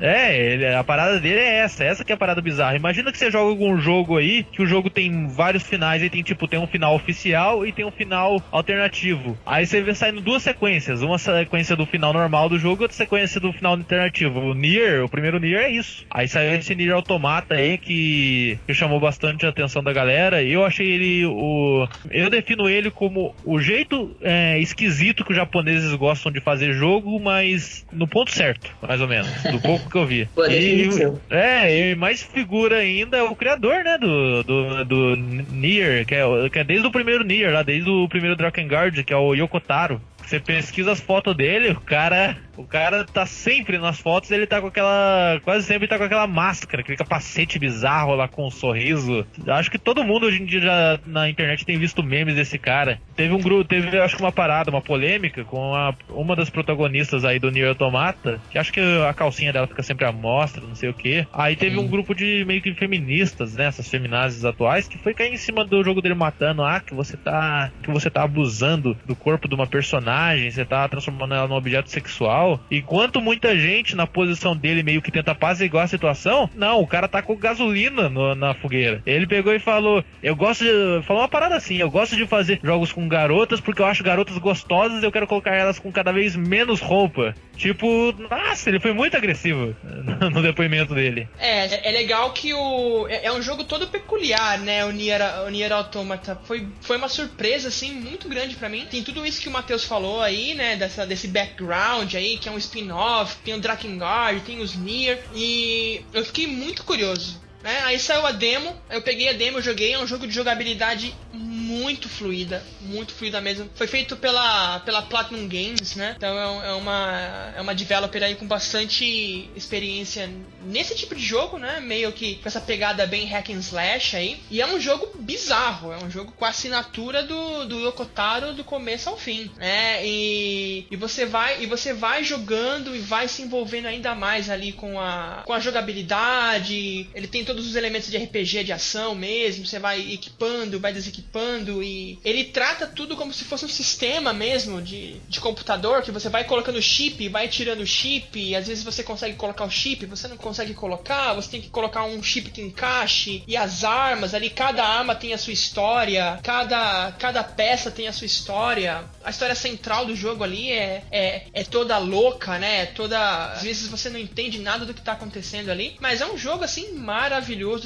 É, ele, a parada dele é essa, essa que é a parada bizarra. Imagina que você joga algum jogo aí, que o jogo tem vários finais, e tem tipo, tem um final oficial e tem um final alternativo. Aí você vê saindo duas sequências, uma sequência do final normal do jogo e outra sequência do final alternativo. O Nier, o primeiro Nier é isso. Aí saiu esse Nier Automata aí que, que chamou bastante a atenção da galera. E eu achei ele o. Eu defino ele como o jeito é, esquisito que os japoneses gostam de fazer jogo, mas no ponto certo, mais ou menos. Do pouco que eu vi. [laughs] E, é, e mais figura ainda é o criador, né, do, do, do Nier, que é, que é desde o primeiro Nier, lá, desde o primeiro Drakengard, que é o Yokotaro. Você pesquisa as fotos dele, o cara o cara tá sempre nas fotos, ele tá com aquela. Quase sempre tá com aquela máscara, aquele capacete bizarro lá com um sorriso. Acho que todo mundo hoje em dia já na internet tem visto memes desse cara. Teve um grupo, teve acho que uma parada, uma polêmica com a, uma das protagonistas aí do Nier Automata, que acho que a calcinha dela fica sempre à mostra, não sei o que. Aí teve Sim. um grupo de meio que feministas, né? Essas feminazes atuais, que foi cair em cima do jogo dele matando, ah, que você tá. que você tá abusando do corpo de uma personagem, você tá transformando ela num objeto sexual. Enquanto muita gente na posição dele meio que tenta apaziguar a situação, não, o cara tá com gasolina no, na fogueira. Ele pegou e falou: Eu gosto de. Falou uma parada assim: Eu gosto de fazer jogos com garotas porque eu acho garotas gostosas e eu quero colocar elas com cada vez menos roupa. Tipo, nossa, ele foi muito agressivo [laughs] no depoimento dele. É, é legal que o. É, é um jogo todo peculiar, né? O Nier, o Nier Automata. Foi, foi uma surpresa, assim, muito grande para mim. Tem tudo isso que o Matheus falou aí, né? Dessa, desse background aí, que é um spin-off, tem o Drakengard, tem os Nier. E eu fiquei muito curioso. Né? Aí saiu a demo, eu peguei a demo, joguei, é um jogo de jogabilidade muito fluida, muito fluida mesmo. Foi feito pela, pela Platinum Games, né? Então é, é, uma, é uma developer aí com bastante experiência nesse tipo de jogo, né? Meio que com essa pegada bem hack and slash aí. E é um jogo bizarro, é um jogo com a assinatura do, do Yokotaro do começo ao fim, né? E, e você vai e você vai jogando e vai se envolvendo ainda mais ali com a, com a jogabilidade. Ele tem todos os elementos de RPG de ação mesmo, você vai equipando, vai desequipando e ele trata tudo como se fosse um sistema mesmo de, de computador que você vai colocando chip, vai tirando chip, e às vezes você consegue colocar o chip, você não consegue colocar, você tem que colocar um chip que encaixe e as armas ali, cada arma tem a sua história, cada, cada peça tem a sua história. A história central do jogo ali é, é, é toda louca, né? É toda. Às vezes você não entende nada do que tá acontecendo ali, mas é um jogo assim maravilhoso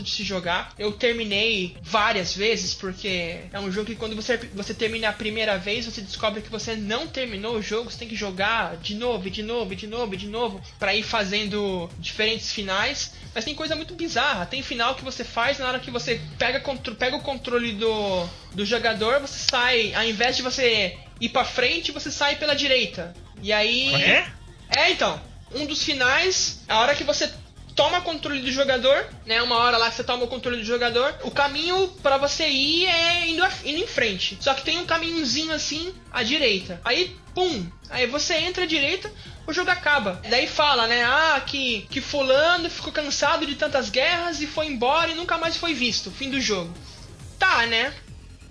de se jogar. Eu terminei várias vezes porque é um jogo que quando você, você termina a primeira vez, você descobre que você não terminou o jogo, você tem que jogar de novo, de novo, de novo, de novo, para ir fazendo diferentes finais. Mas tem coisa muito bizarra. Tem final que você faz na hora que você pega, pega o controle do, do jogador, você sai, ao invés de você ir para frente, você sai pela direita. E aí. É? É, então. Um dos finais, a hora que você toma controle do jogador, né? Uma hora lá você toma o controle do jogador, o caminho para você ir é indo, indo em frente. Só que tem um caminhozinho assim à direita. Aí, pum, aí você entra à direita, o jogo acaba. Daí fala, né? Ah, que, que fulano ficou cansado de tantas guerras e foi embora e nunca mais foi visto. Fim do jogo. Tá, né?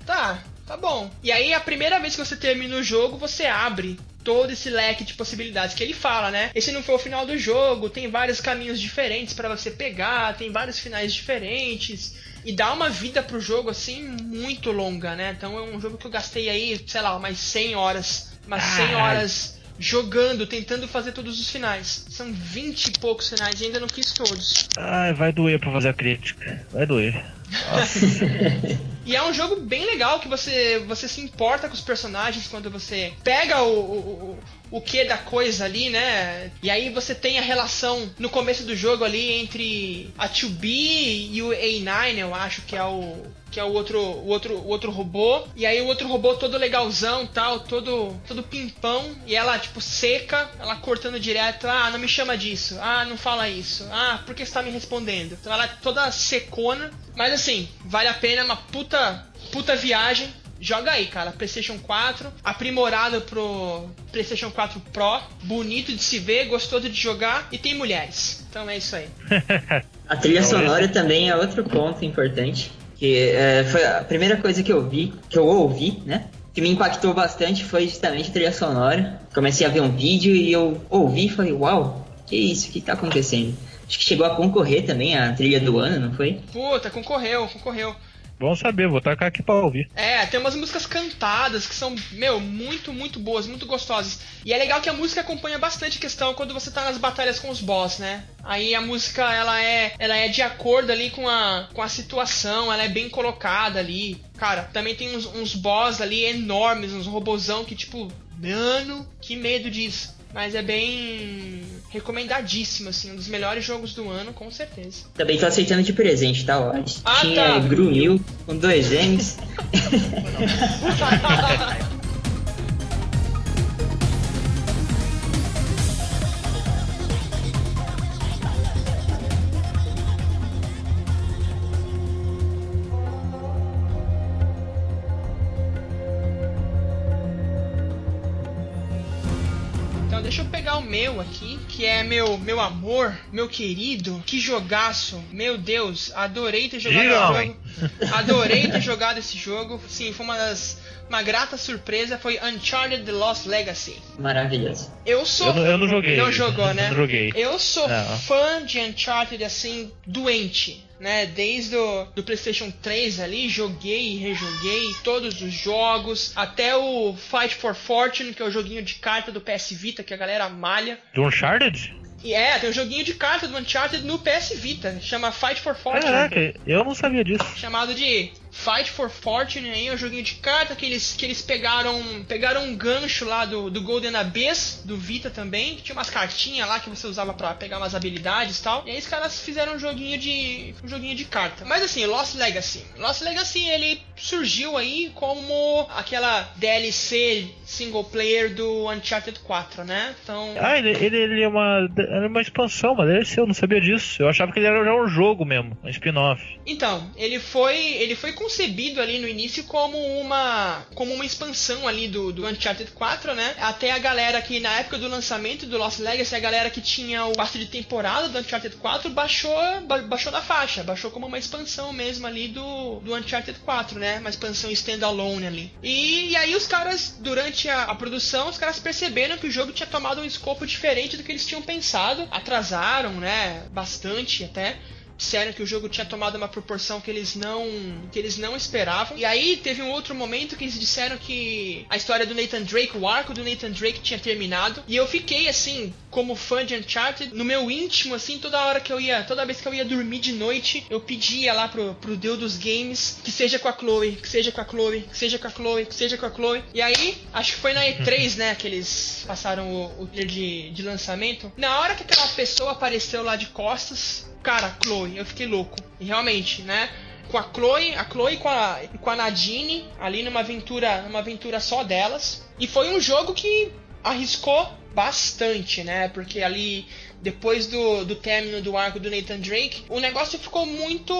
Tá, tá bom. E aí a primeira vez que você termina o jogo, você abre todo esse leque de possibilidades que ele fala, né? Esse não foi o final do jogo, tem vários caminhos diferentes para você pegar, tem vários finais diferentes e dá uma vida pro jogo assim muito longa, né? Então é um jogo que eu gastei aí, sei lá, umas 100 horas, umas 100 horas jogando, tentando fazer todos os finais. São 20 e poucos finais e ainda não quis todos. Ai, vai doer pra fazer a crítica. Vai doer. [laughs] e é um jogo bem legal que você, você se importa com os personagens quando você pega o, o, o, o que da coisa ali, né? E aí você tem a relação no começo do jogo ali entre a 2B e o A9, eu acho que é o que é o outro, o outro, o outro robô. E aí o outro robô todo legalzão, tal, todo, todo pimpão. E ela tipo seca, ela cortando direto. Ah, não me chama disso. Ah, não fala isso. Ah, por que você tá me respondendo? Então ela é toda secona. Mas assim, vale a pena, é uma puta, puta viagem. Joga aí, cara. PlayStation 4, aprimorado pro PlayStation 4 Pro, bonito de se ver, gostoso de jogar e tem mulheres. Então é isso aí. [laughs] a trilha sonora também é outro ponto importante. Que é, foi a primeira coisa que eu vi, que eu ouvi, né? Que me impactou bastante foi justamente a trilha sonora. Comecei a ver um vídeo e eu ouvi e falei, uau, que isso, o que tá acontecendo? Acho que chegou a concorrer também a trilha do ano, não foi? Puta, concorreu, concorreu. Bom saber, vou tacar aqui pra ouvir. É, tem umas músicas cantadas que são, meu, muito, muito boas, muito gostosas. E é legal que a música acompanha bastante a questão quando você tá nas batalhas com os boss, né? Aí a música, ela é, ela é de acordo ali com a, com a situação, ela é bem colocada ali. Cara, também tem uns, uns boss ali enormes, uns robozão que tipo, mano, que medo disso. Mas é bem recomendadíssimo, assim, um dos melhores jogos do ano, com certeza. Também tô aceitando de presente, tá? Ó, ah, Tinha tá. Grunil com dois M's. [laughs] meu aqui, que é meu meu amor, meu querido, que jogaço, meu Deus, adorei ter jogado esse jogo. Adorei ter jogado esse jogo. Sim, foi uma das uma grata surpresa foi Uncharted The Lost Legacy. Maravilhoso. Eu sou. Eu não, eu não joguei. Não jogou, [laughs] né? Não joguei. Eu sou não. fã de Uncharted assim, doente né? Desde o do PlayStation 3 ali, joguei e rejoguei todos os jogos, até o Fight for Fortune, que é o joguinho de carta do PS Vita que a galera malha. Do Uncharted? E é, tem um joguinho de carta do Uncharted no PS Vita, chama Fight for Fortune. Caraca, eu não sabia disso. Chamado de Fight for Fortune aí, é um joguinho de carta que eles, que eles pegaram pegaram um gancho lá do, do Golden Abyss, do Vita também, que tinha umas cartinhas lá que você usava para pegar umas habilidades e tal. E aí os caras fizeram um joguinho de um joguinho de carta. Mas assim, Lost Legacy. Lost Legacy ele surgiu aí como aquela DLC single player do Uncharted 4, né? Então. Ah, ele, ele, ele é uma, é uma expansão, uma DLC, eu não sabia disso. Eu achava que ele era já um jogo mesmo, um spin-off. Então, ele foi. ele foi concebido ali no início como uma como uma expansão ali do, do Uncharted 4, né? Até a galera que na época do lançamento do Lost Legacy, a galera que tinha o passe de temporada do Uncharted 4 baixou ba baixou da faixa, baixou como uma expansão mesmo ali do, do Uncharted 4, né? Uma expansão standalone ali. E, e aí os caras durante a, a produção, os caras perceberam que o jogo tinha tomado um escopo diferente do que eles tinham pensado, atrasaram, né? Bastante até disseram que o jogo tinha tomado uma proporção que eles não que eles não esperavam. E aí teve um outro momento que eles disseram que a história do Nathan Drake, o arco do Nathan Drake tinha terminado. E eu fiquei assim, como fã de Uncharted, no meu íntimo assim, toda hora que eu ia, toda vez que eu ia dormir de noite, eu pedia lá pro pro Deus dos games que seja com a Chloe, que seja com a Chloe, que seja com a Chloe, que seja com a Chloe. E aí, acho que foi na E3, [laughs] né, que eles passaram o, o de, de lançamento. Na hora que aquela pessoa apareceu lá de costas, cara, Chloe, eu fiquei louco. E realmente, né? Com a Chloe, a Chloe com a, com a Nadine ali numa aventura, numa aventura só delas. E foi um jogo que arriscou bastante, né? Porque ali depois do, do término do arco do Nathan Drake, o negócio ficou muito.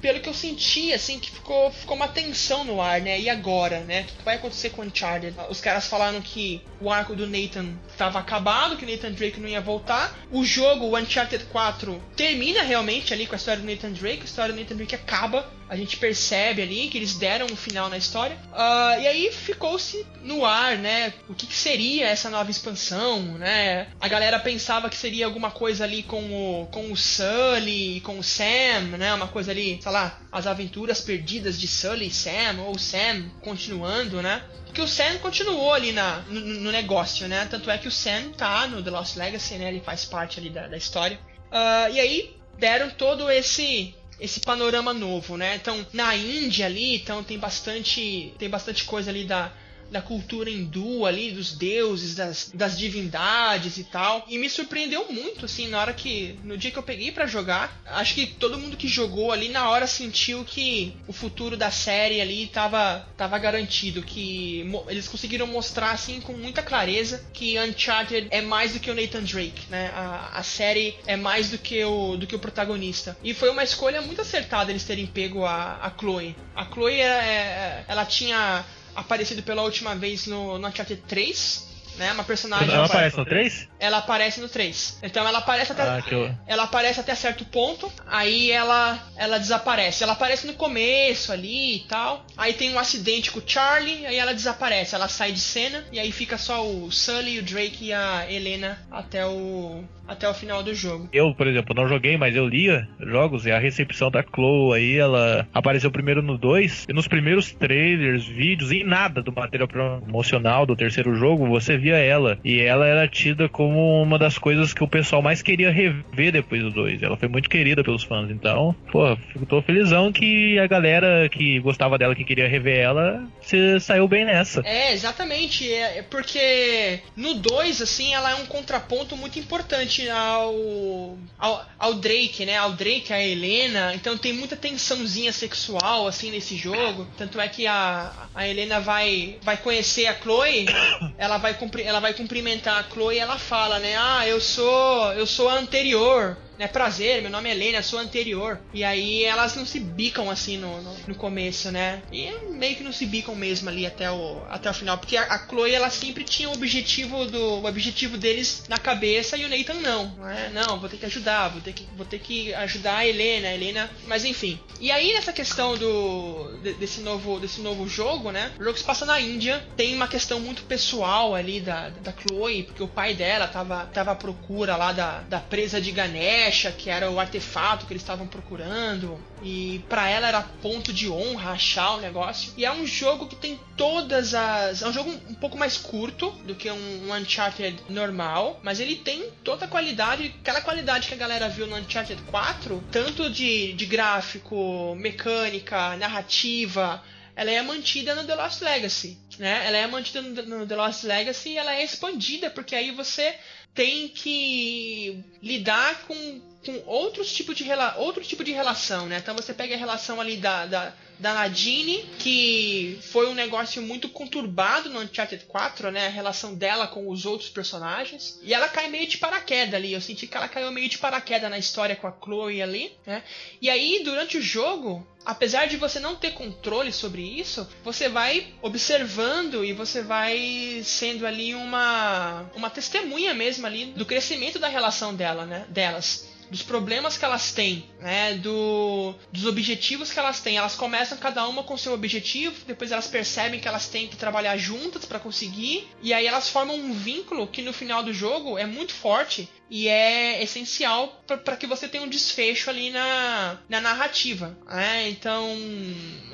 Pelo que eu senti, assim, que ficou, ficou uma tensão no ar, né? E agora, né? O que vai acontecer com o Uncharted? Os caras falaram que o arco do Nathan estava acabado, que o Nathan Drake não ia voltar. O jogo, o Uncharted 4, termina realmente ali com a história do Nathan Drake. A história do Nathan Drake acaba. A gente percebe ali que eles deram um final na história. Uh, e aí ficou-se no ar, né? O que, que seria essa nova expansão, né? A galera pensava que seria teria alguma coisa ali com o, com o Sully, com o Sam, né? Uma coisa ali, sei lá, as aventuras perdidas de Sully e Sam, ou Sam continuando, né? Porque o Sam continuou ali na, no, no, negócio, né? Tanto é que o Sam tá no The Lost Legacy, né? Ele faz parte ali da, da história. Uh, e aí deram todo esse esse panorama novo, né? Então, na Índia ali, então tem bastante tem bastante coisa ali da da cultura hindu ali, dos deuses, das, das divindades e tal. E me surpreendeu muito, assim, na hora que. No dia que eu peguei para jogar, acho que todo mundo que jogou ali na hora sentiu que o futuro da série ali tava, tava garantido. Que eles conseguiram mostrar, assim, com muita clareza que Uncharted é mais do que o Nathan Drake, né? A, a série é mais do que, o, do que o protagonista. E foi uma escolha muito acertada eles terem pego a, a Chloe. A Chloe, é, é, ela tinha aparecido pela última vez no, no Uncharted 3, né? Uma personagem. Ela aparece no 3? Ela aparece no 3. Então ela aparece até. Ah, eu... Ela aparece até certo ponto. Aí ela ela desaparece. Ela aparece no começo ali e tal. Aí tem um acidente com o Charlie. Aí ela desaparece. Ela sai de cena. E aí fica só o Sully, o Drake e a Helena até o até o final do jogo. Eu, por exemplo, não joguei, mas eu lia jogos e a recepção da Chloe aí, ela apareceu primeiro no 2 e nos primeiros trailers, vídeos e nada do material promocional do terceiro jogo, você via ela. E ela era tida como uma das coisas que o pessoal mais queria rever depois do 2. Ela foi muito querida pelos fãs. Então, pô, tô felizão que a galera que gostava dela, que queria rever ela, se saiu bem nessa. É, exatamente. É porque no 2, assim, ela é um contraponto muito importante ao, ao, ao Drake, né? Ao Drake, a Helena. Então tem muita tensãozinha sexual, assim, nesse jogo. Tanto é que a, a Helena vai, vai conhecer a Chloe, [coughs] ela vai, ela vai cumprimentar a Chloe e ela fala, né? Ah, eu sou, eu sou a anterior né, prazer, meu nome é Helena, sou anterior. E aí elas não se bicam assim no, no, no, começo, né? E meio que não se bicam mesmo ali até o, até o final. Porque a, a Chloe, ela sempre tinha o objetivo do o objetivo deles na cabeça e o Nathan não. Né? Não, vou ter que ajudar, vou ter que, vou ter que ajudar a Helena, a Helena. Mas enfim. E aí nessa questão do desse novo desse novo jogo, né? O jogo se passa na Índia. Tem uma questão muito pessoal ali da, da Chloe, porque o pai dela tava, tava à procura lá da, da presa de Ganesh que era o artefato que eles estavam procurando. E para ela era ponto de honra achar o negócio. E é um jogo que tem todas as. É um jogo um pouco mais curto do que um Uncharted normal. Mas ele tem toda a qualidade, aquela qualidade que a galera viu no Uncharted 4, tanto de, de gráfico, mecânica, narrativa ela é mantida no The Lost Legacy, né? Ela é mantida no The Lost Legacy e ela é expandida porque aí você tem que lidar com, com outros tipo de, outro tipo de relação, né? Então você pega a relação ali da, da, da Nadine, que foi um negócio muito conturbado no Uncharted 4, né? A relação dela com os outros personagens. E ela cai meio de paraquedas ali. Eu senti que ela caiu meio de paraquedas na história com a Chloe ali, né? E aí, durante o jogo, apesar de você não ter controle sobre isso, você vai observando e você vai sendo ali uma uma testemunha mesmo ali do crescimento da relação dela, né, delas dos problemas que elas têm, né? Do, dos objetivos que elas têm. Elas começam cada uma com seu objetivo, depois elas percebem que elas têm que trabalhar juntas para conseguir, e aí elas formam um vínculo que no final do jogo é muito forte e é essencial para que você tenha um desfecho ali na, na narrativa. Né? Então,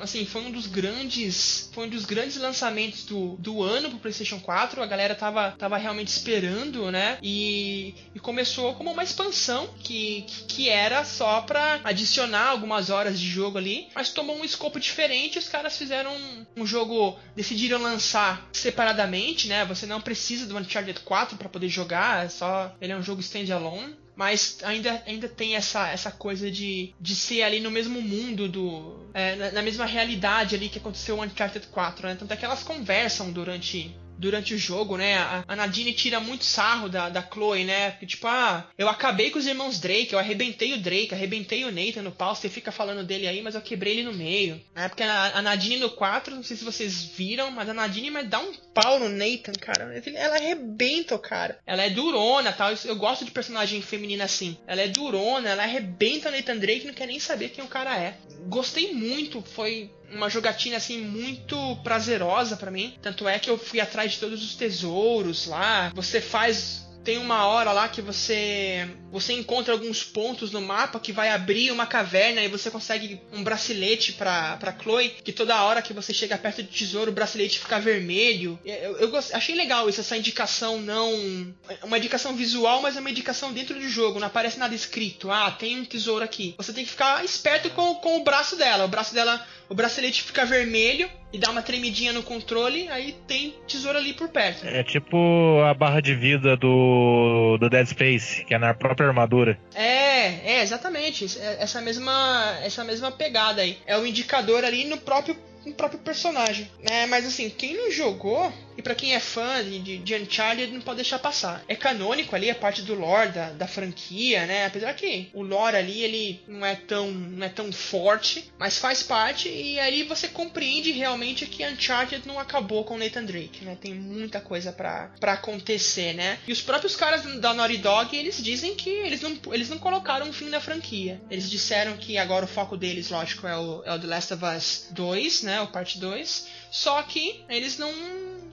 assim, foi um dos grandes foi um dos grandes lançamentos do, do ano pro PlayStation 4. A galera tava, tava realmente esperando, né? E, e começou como uma expansão que, que, era só para adicionar algumas horas de jogo ali, mas tomou um escopo diferente. Os caras fizeram um, um jogo, decidiram lançar separadamente, né? Você não precisa do Uncharted 4 para poder jogar, é só ele é um jogo standalone, mas ainda, ainda tem essa, essa coisa de, de ser ali no mesmo mundo do. É, na, na, mesma realidade ali que aconteceu o Uncharted 4, né? Tanto é que elas conversam durante durante o jogo, né? A, Nadine tira muito sarro da, da Chloe, né? Porque, tipo, ah, eu acabei com os irmãos Drake, eu arrebentei o Drake, arrebentei o Nathan no pau, você fica falando dele aí, mas eu quebrei ele no meio. Né? Porque a, a Nadine no 4, não sei se vocês viram, mas a Nadine mas dá um pau no Nathan, cara. Ela arrebenta o cara. Ela é durona, tal. Eu gosto de personagem feminina assim. Ela é durona, ela arrebenta o Nathan Drake não quer nem saber quem o cara é. Gostei muito, foi uma jogatina assim muito prazerosa para mim. Tanto é que eu fui atrás de todos os tesouros lá. Você faz tem uma hora lá que você você encontra alguns pontos no mapa que vai abrir uma caverna e você consegue um bracelete pra, pra Chloe, que toda hora que você chega perto do tesouro, o bracelete fica vermelho. Eu, eu gost... achei legal isso, essa indicação não. Uma indicação visual, mas é uma indicação dentro do jogo. Não aparece nada escrito. Ah, tem um tesouro aqui. Você tem que ficar esperto com, com o braço dela. O braço dela o bracelete fica vermelho e dá uma tremidinha no controle, aí tem tesouro ali por perto. É tipo a barra de vida do, do Dead Space, que é na própria armadura. É, é, exatamente. Essa mesma, essa mesma pegada aí. É o indicador ali no próprio no próprio personagem. É, mas assim, quem não jogou, e para quem é fã de, de Uncharted, não pode deixar passar. É canônico ali, a parte do lore da, da franquia, né? Apesar que o lore ali, ele não é tão, não é tão forte, mas faz parte, e aí você compreende realmente que Uncharted não acabou com Nathan Drake, né? Tem muita coisa para acontecer, né? E os próprios caras da Naughty Dog, eles dizem que eles não, eles não colocaram um fim na franquia. Eles disseram que agora o foco deles, lógico, é o, é o The Last of Us 2, né? O parte 2. Só que eles não,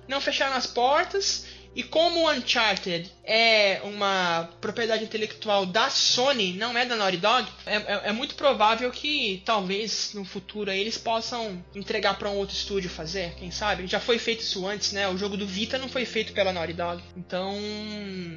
não fecharam as portas. E como o Uncharted é uma propriedade intelectual da Sony, não é da Naughty Dog, é, é, é muito provável que talvez no futuro eles possam entregar para um outro estúdio fazer, quem sabe? Já foi feito isso antes, né? O jogo do Vita não foi feito pela Naughty Dog. Então,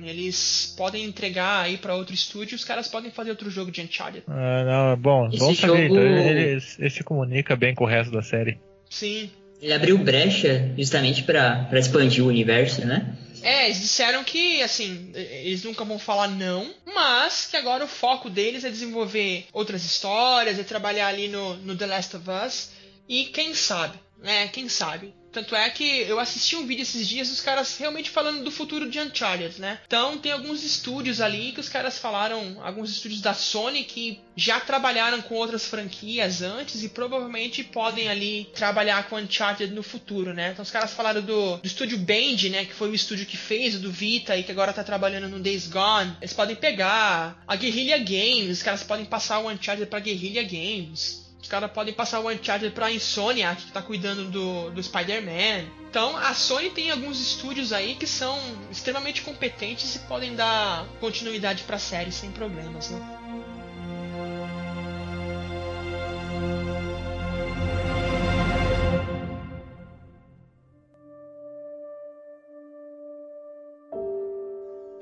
eles podem entregar aí para outro estúdio, os caras podem fazer outro jogo de Uncharted. Ah, não, bom, Esse bom saber, jogo... então, ele, ele, ele se comunica bem com o resto da série. Sim. Ele abriu brecha justamente para expandir o universo, né? É, eles disseram que, assim, eles nunca vão falar não, mas que agora o foco deles é desenvolver outras histórias, é trabalhar ali no, no The Last of Us. E quem sabe, né? Quem sabe? Tanto é que eu assisti um vídeo esses dias dos caras realmente falando do futuro de Uncharted, né? Então tem alguns estúdios ali que os caras falaram, alguns estúdios da Sony que já trabalharam com outras franquias antes e provavelmente podem ali trabalhar com Uncharted no futuro, né? Então os caras falaram do, do estúdio Band, né? Que foi o estúdio que fez o do Vita e que agora tá trabalhando no Days Gone. Eles podem pegar a Guerrilla Games, os caras podem passar o Uncharted pra Guerrilla Games. Os caras podem passar o Uncharted pra Insomniac, que tá cuidando do, do Spider-Man. Então, a Sony tem alguns estúdios aí que são extremamente competentes e podem dar continuidade pra série sem problemas, né?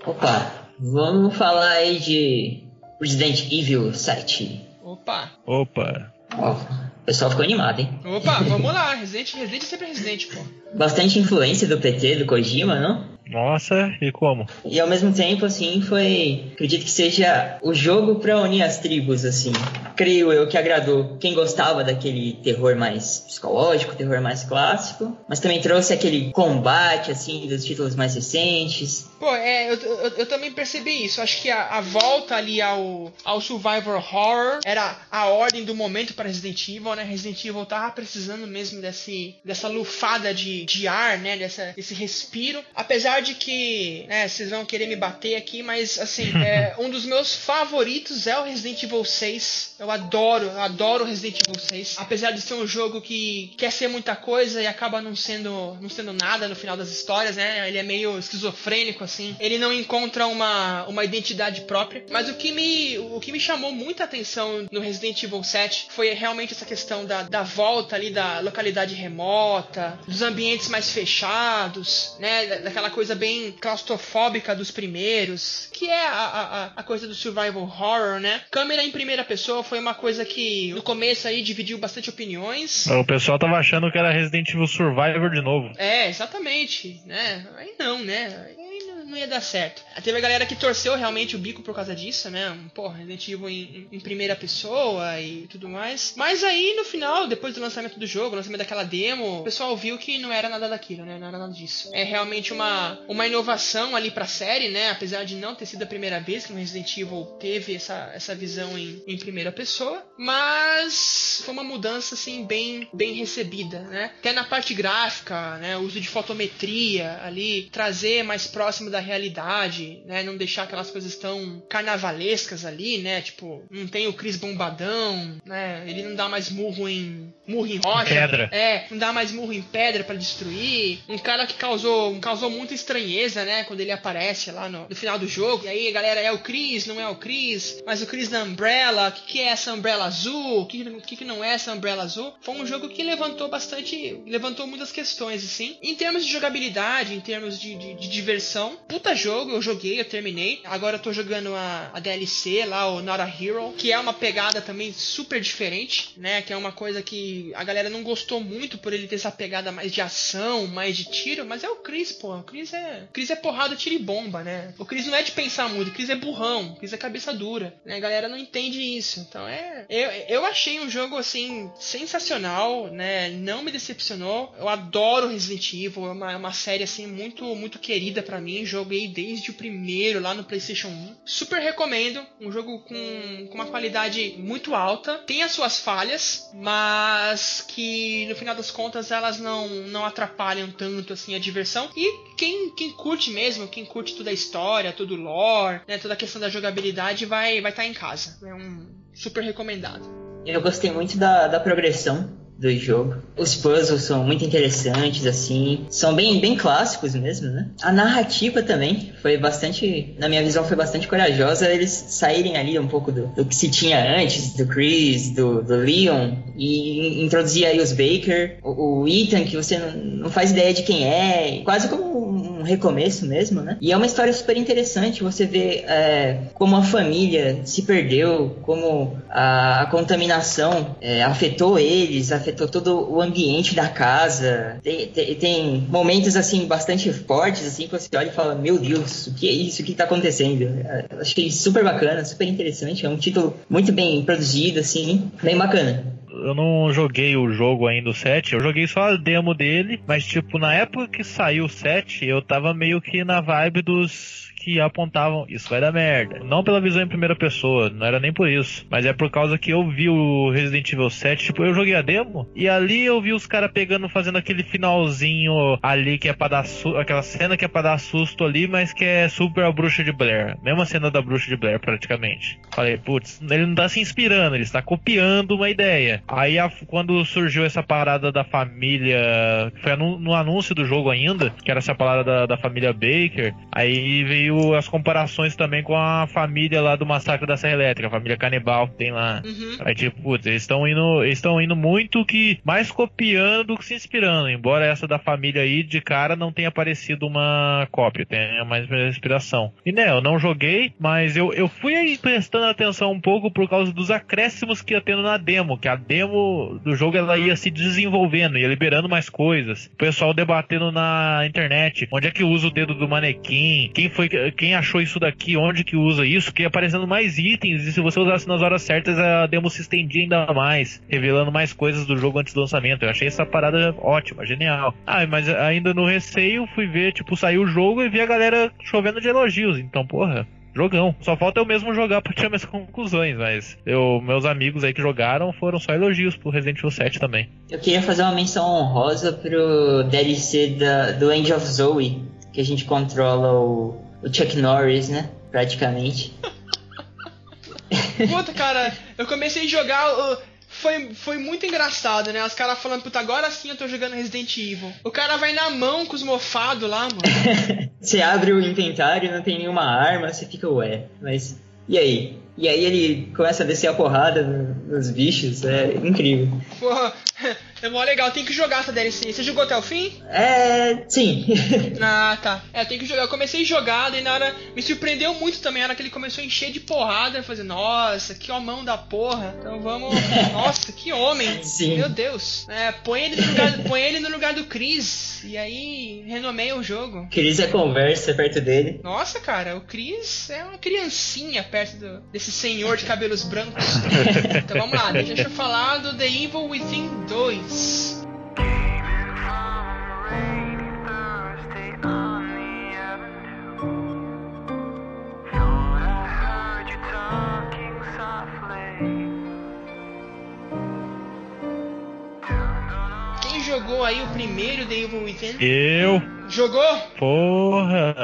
Opa, vamos falar aí de Resident Evil 7. Opa! Opa! Ó, o pessoal ficou animado, hein? Opa, vamos lá. Resident, Resident é sempre Resident, pô. Bastante influência do PT, do Kojima, não? Nossa, e como? E ao mesmo tempo, assim, foi. Acredito que seja o jogo para unir as tribos, assim. Creio eu que agradou quem gostava daquele terror mais psicológico, terror mais clássico, mas também trouxe aquele combate, assim, dos títulos mais recentes. Pô, é, eu, eu, eu também percebi isso. Acho que a, a, volta ali ao, ao Survivor Horror era a ordem do momento para Resident Evil, né? Resident Evil tava precisando mesmo desse, dessa lufada de, de ar, né? Dessa, desse respiro. Apesar apesar de que, né, vocês vão querer me bater aqui, mas assim, é, [laughs] um dos meus favoritos é o Resident Evil 6. Eu adoro, eu adoro Resident Evil 6. Apesar de ser um jogo que quer ser muita coisa e acaba não sendo, não sendo nada no final das histórias, né? Ele é meio esquizofrênico, assim. Ele não encontra uma, uma identidade própria. Mas o que, me, o que me chamou muita atenção no Resident Evil 7 foi realmente essa questão da, da volta ali da localidade remota, dos ambientes mais fechados, né? Daquela coisa coisa bem claustrofóbica dos primeiros, que é a, a, a coisa do survival horror, né? Câmera em primeira pessoa foi uma coisa que no começo aí dividiu bastante opiniões. O pessoal tava achando que era Resident Evil Survivor de novo. É, exatamente, né? Aí não, né? Não ia dar certo. Teve a galera que torceu realmente o bico por causa disso, né? Porra, Resident Evil em, em, primeira pessoa e tudo mais. Mas aí, no final, depois do lançamento do jogo, lançamento daquela demo, o pessoal viu que não era nada daquilo, né? Não era nada disso. É realmente uma, uma inovação ali pra série, né? Apesar de não ter sido a primeira vez que o Resident Evil teve essa, essa visão em, em primeira pessoa. Mas foi uma mudança, assim, bem, bem recebida, né? Até na parte gráfica, né? O uso de fotometria ali, trazer mais próximo da realidade, né? Não deixar aquelas coisas tão carnavalescas ali, né? Tipo, não tem o Chris bombadão, né? Ele não dá mais murro em murro em rocha. Pedra. É, não dá mais murro em pedra para destruir. Um cara que causou, causou muita estranheza, né? Quando ele aparece lá no, no final do jogo. E aí, galera, é o Chris, não é o Chris, mas o Chris da Umbrella. O que, que é essa Umbrella azul? O que, que, que não é essa Umbrella azul? Foi um jogo que levantou bastante. levantou muitas questões, assim. Em termos de jogabilidade, em termos de, de, de diversão, puta jogo, eu joguei, eu terminei. Agora eu tô jogando a, a DLC lá, o Not a Hero, que é uma pegada também super diferente, né? Que é uma coisa que a galera não gostou muito por ele ter essa pegada mais de ação, mais de tiro, mas é o Chris, pô. O Chris é. O Chris é porrada, tiro e bomba, né? O Chris não é de pensar muito, o Chris é burrão, o Chris é cabeça dura. Né? A galera não entende isso. Então é. Eu, eu achei um jogo assim sensacional, né? Não me decepcionou. Eu adoro Resident Evil, é uma, é uma série assim muito, muito querida para mim. Joguei desde o primeiro lá no PlayStation 1. Super recomendo. Um jogo com, com uma qualidade muito alta. Tem as suas falhas, mas que no final das contas elas não, não atrapalham tanto assim a diversão. E quem, quem curte mesmo, quem curte toda a história, todo o lore, né, toda a questão da jogabilidade, vai estar vai tá em casa. É um super recomendado. Eu gostei muito da, da progressão do jogo. Os puzzles são muito interessantes, assim, são bem, bem clássicos mesmo, né? A narrativa também foi bastante, na minha visão, foi bastante corajosa eles saírem ali um pouco do, do que se tinha antes, do Chris, do, do Leon, e introduzir aí os Baker, o, o Ethan, que você não, não faz ideia de quem é, quase como recomeço mesmo, né? E é uma história super interessante, você vê é, como a família se perdeu, como a, a contaminação é, afetou eles, afetou todo o ambiente da casa. Tem, tem, tem, momentos assim bastante fortes assim que você olha e fala, meu Deus, o que é isso? O que está acontecendo? Eu achei super bacana, super interessante. É um título muito bem produzido, assim, bem bacana eu não joguei o jogo ainda, o 7. Eu joguei só a demo dele, mas tipo, na época que saiu o 7, eu tava meio que na vibe dos que apontavam isso vai dar merda. Não pela visão em primeira pessoa, não era nem por isso, mas é por causa que eu vi o Resident Evil 7, tipo, eu joguei a demo e ali eu vi os caras pegando, fazendo aquele finalzinho ali que é pra dar aquela cena que é pra dar susto ali, mas que é super a bruxa de Blair. Mesma cena da bruxa de Blair, praticamente. Falei, putz, ele não tá se inspirando, ele está copiando uma ideia. Aí a, quando surgiu essa parada da família, foi no, no, anúncio do jogo ainda, que era essa parada da, da família Baker, aí veio as comparações também com a família lá do Massacre da Serra Elétrica, a família canibal que tem lá. Uhum. Aí, tipo, putz, eles estão indo, estão indo muito que mais copiando do que se inspirando, embora essa da família aí de cara não tenha parecido uma cópia, tenha mais inspiração. E né, eu não joguei, mas eu, eu fui aí prestando atenção um pouco por causa dos acréscimos que ia tendo na demo, que a demo do jogo ela ia se desenvolvendo, ia liberando mais coisas. O pessoal debatendo na internet, onde é que usa o dedo do manequim, quem foi quem achou isso daqui, onde que usa isso, que ia aparecendo mais itens, e se você usasse nas horas certas, a demo se estendia ainda mais, revelando mais coisas do jogo antes do lançamento. Eu achei essa parada ótima, genial. Ah, mas ainda no receio, fui ver, tipo, saiu o jogo e vi a galera chovendo de elogios. Então, porra, jogão. Só falta eu mesmo jogar pra tirar minhas [laughs] conclusões, mas eu, meus amigos aí que jogaram foram só elogios pro Resident Evil 7 também. Eu queria fazer uma menção honrosa pro DLC da, do End of Zoe, que a gente controla o, o Chuck Norris, né? Praticamente. [laughs] Puta, cara, eu comecei a jogar. Uh, foi, foi muito engraçado, né? Os caras falando, puta, agora sim eu tô jogando Resident Evil. O cara vai na mão com os mofados lá, mano. [laughs] você abre o inventário, não tem nenhuma arma, você fica, ué, mas. E aí? E aí ele começa a descer a porrada nos bichos, é incrível. Porra, é mó legal, tem que jogar essa DLC. Você jogou até o fim? É. sim. [laughs] ah, tá. É, tem que jogar. Eu comecei a jogar, daí na hora. Me surpreendeu muito também, na hora que ele começou a encher de porrada. Eu falei, nossa, que homão da porra. Então vamos. [laughs] nossa, que homem. Sim. Meu Deus. É, põe ele no lugar, põe ele no lugar do Chris. E aí renomeia o jogo. Chris é conversa perto dele. Nossa, cara, o Chris é uma criancinha perto do, desse senhor de cabelos brancos. [laughs] então vamos lá, deixa eu falar do The Evil Within 2. Quem jogou aí o primeiro The Evil Within? Eu. Jogou? Porra,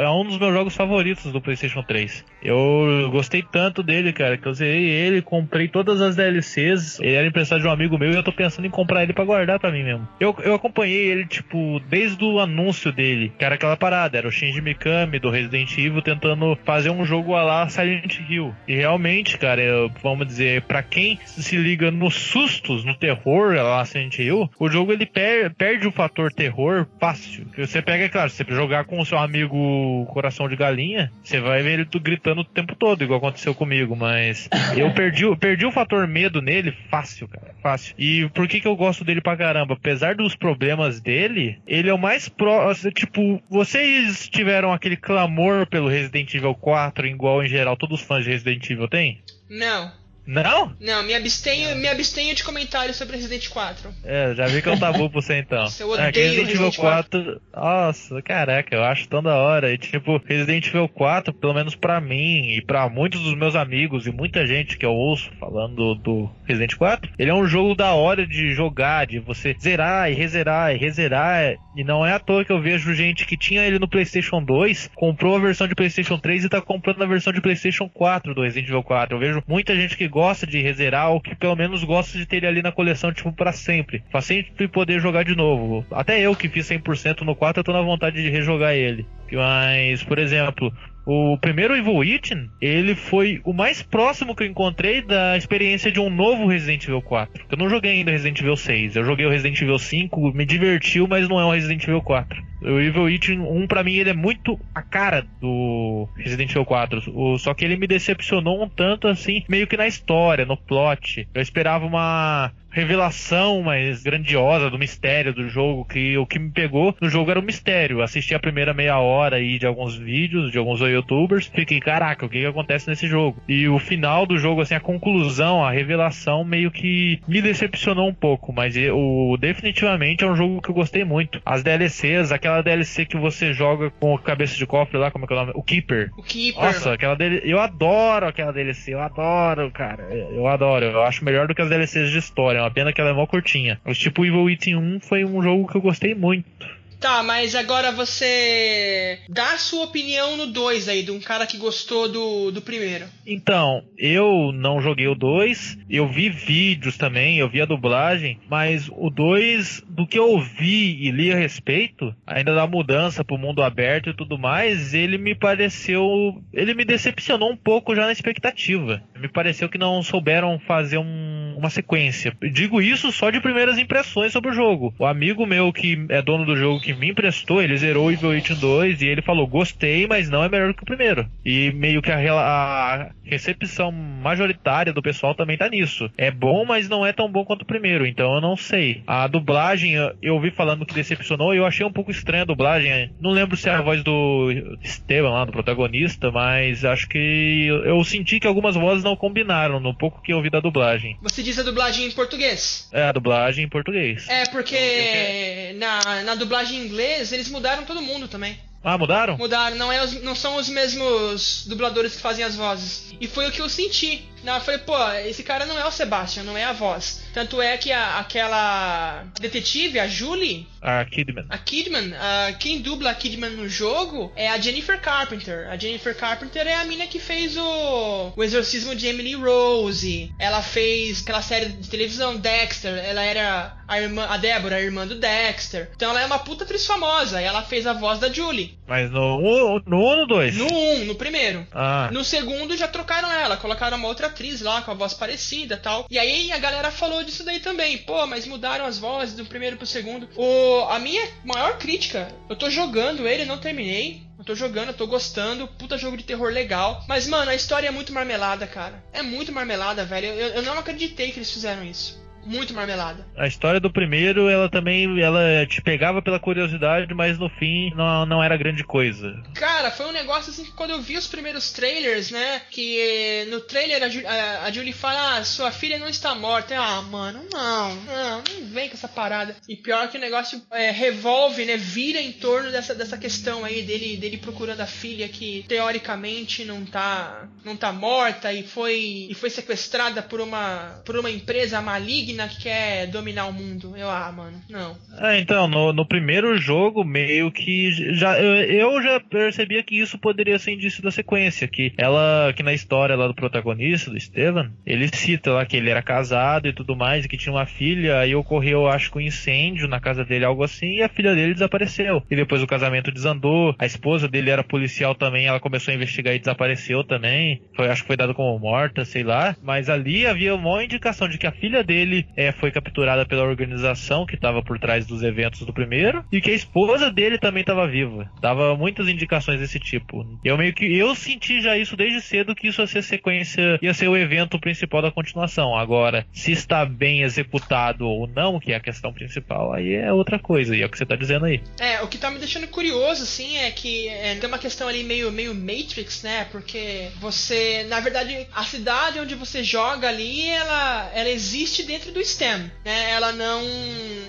é um dos meus jogos favoritos do PlayStation 3. Eu gostei tanto dele, cara, que eu zerei ele, comprei todas as DLCs. Ele era emprestado de um amigo meu e eu tô pensando em comprar ele para guardar para mim mesmo. Eu, eu acompanhei ele, tipo, desde o anúncio dele, que era aquela parada, era o Shinji Mikami do Resident Evil tentando fazer um jogo lá Silent Hill. E realmente, cara, eu, vamos dizer, para quem se liga nos sustos, no terror lá Silent Hill, o jogo ele per perde o fator terror fácil. Você pega, é claro, se você jogar com o seu amigo coração de galinha, você vai ver ele gritando o tempo todo, igual aconteceu comigo, mas eu perdi, perdi o fator medo nele fácil, cara, fácil. E por que que eu gosto dele pra caramba? Apesar dos problemas dele, ele é o mais pró, tipo, vocês tiveram aquele clamor pelo Resident Evil 4, igual em geral todos os fãs de Resident Evil têm? Não. Não? Não, me abstenho, me abstenho de comentários sobre Resident 4. É, já vi que é um tabu pra você então. [laughs] eu odeio é, Resident Evil 4. 4. Nossa, caraca, eu acho tão da hora. E tipo, Resident Evil 4, pelo menos pra mim e pra muitos dos meus amigos e muita gente que eu ouço falando do Resident 4, ele é um jogo da hora de jogar, de você zerar e rezerar e rezerar. E não é à toa que eu vejo gente que tinha ele no PlayStation 2, comprou a versão de PlayStation 3 e tá comprando a versão de PlayStation 4 do Resident Evil 4. Eu vejo muita gente que gosta de rezerar ou que pelo menos gosta de ter ele ali na coleção, tipo, para sempre. Pra sempre poder jogar de novo. Até eu que fiz 100% no 4, eu tô na vontade de rejogar ele. Mas, por exemplo, o primeiro Evil Within, ele foi o mais próximo que eu encontrei da experiência de um novo Resident Evil 4. Eu não joguei ainda Resident Evil 6, eu joguei o Resident Evil 5, me divertiu, mas não é um Resident Evil 4. O Evil Within 1, pra mim, ele é muito a cara do Resident Evil 4. O, só que ele me decepcionou um tanto, assim, meio que na história, no plot. Eu esperava uma revelação mais grandiosa do mistério do jogo, que o que me pegou no jogo era o mistério. Assisti a primeira meia hora aí de alguns vídeos, de alguns youtubers, fiquei, caraca, o que, que acontece nesse jogo? E o final do jogo, assim, a conclusão, a revelação meio que me decepcionou um pouco, mas o definitivamente é um jogo que eu gostei muito. As DLCs, aquela DLC que você joga com cabeça de cofre lá, como é que é o nome? O Keeper. O Keeper. Nossa, aquela DLC, eu adoro aquela DLC, eu adoro, cara. Eu adoro, eu acho melhor do que as DLCs de história uma pena que ela é mó curtinha. Mas tipo Evil Within 1 foi um jogo que eu gostei muito. Tá, mas agora você dá a sua opinião no 2 aí, de um cara que gostou do, do primeiro. Então, eu não joguei o 2, eu vi vídeos também, eu vi a dublagem, mas o 2, do que eu vi e li a respeito, ainda da mudança pro mundo aberto e tudo mais, ele me pareceu. Ele me decepcionou um pouco já na expectativa. Me pareceu que não souberam fazer um, uma sequência. Digo isso só de primeiras impressões sobre o jogo. O amigo meu que é dono do jogo que me emprestou, ele zerou o Evil Within 2 e ele falou: gostei, mas não é melhor que o primeiro. E meio que a, a recepção majoritária do pessoal também tá nisso. É bom, mas não é tão bom quanto o primeiro, então eu não sei. A dublagem, eu ouvi falando que decepcionou e eu achei um pouco estranha a dublagem. Não lembro se é a voz do Esteban lá, do protagonista, mas acho que eu senti que algumas vozes não combinaram no pouco que eu ouvi da dublagem. Você diz a dublagem em português? É, a dublagem em português. É, porque na, na dublagem em inglês eles mudaram todo mundo também. Ah, mudaram? Mudaram, não, é não são os mesmos dubladores que fazem as vozes. E foi o que eu senti. Não, eu falei, pô, esse cara não é o Sebastian, não é a voz. Tanto é que a, aquela detetive, a Julie. A Kidman. A Kidman, quem dubla a Kidman no jogo é a Jennifer Carpenter. A Jennifer Carpenter é a mina que fez o, o Exorcismo de Emily Rose. Ela fez aquela série de televisão Dexter. Ela era a irmã, a Débora, a irmã do Dexter. Então ela é uma puta atriz famosa. E ela fez a voz da Julie. Mas no 1 no ou no 2? No 1, um, no primeiro. Ah. No segundo já trocaram ela, colocaram uma outra atriz lá com a voz parecida tal. E aí a galera falou disso daí também. Pô, mas mudaram as vozes do primeiro pro segundo. O, a minha maior crítica, eu tô jogando ele, não terminei. Eu tô jogando, eu tô gostando, puta jogo de terror legal. Mas, mano, a história é muito marmelada, cara. É muito marmelada, velho. Eu, eu não acreditei que eles fizeram isso muito marmelada. A história do primeiro, ela também ela te pegava pela curiosidade, mas no fim não, não era grande coisa. Cara, foi um negócio assim que quando eu vi os primeiros trailers, né? Que no trailer a, a, a Julie fala: ah, sua filha não está morta. Ah, mano, não, não, não vem com essa parada. E pior que o negócio é, revolve, né? Vira em torno dessa, dessa questão aí dele, dele procurando a filha que teoricamente não tá, não tá morta e foi, e foi sequestrada por uma, por uma empresa maligna que quer dominar o mundo. Eu, ah, mano, não. É, então, no, no primeiro jogo, meio que já eu, eu, já percebia que isso poderia ser indício da sequência, que ela, que na história lá do protagonista, do Estevan, ele cita lá que ele era casado e tudo mais, e que tinha uma filha, aí ocorreu, acho que um incêndio na casa dele, algo assim, e a filha dele desapareceu. E depois o casamento desandou, a esposa dele era policial também, ela começou a investigar e desapareceu também. Foi, acho que foi dado como morta, sei lá. Mas ali havia uma indicação de que a filha dele é, foi capturada pela organização que estava por trás dos eventos do primeiro e que a esposa dele também estava viva. Dava muitas indicações desse tipo. Eu meio que eu senti já isso desde cedo que isso ia ser sequência, ia ser o evento principal da continuação. Agora, se está bem executado ou não, que é a questão principal, aí é outra coisa. E é o que você está dizendo aí. É, o que tá me deixando curioso, assim, é que é, tem uma questão ali meio, meio Matrix, né? Porque você, na verdade, a cidade onde você joga ali, ela, ela existe dentro do STEM, né? Ela não,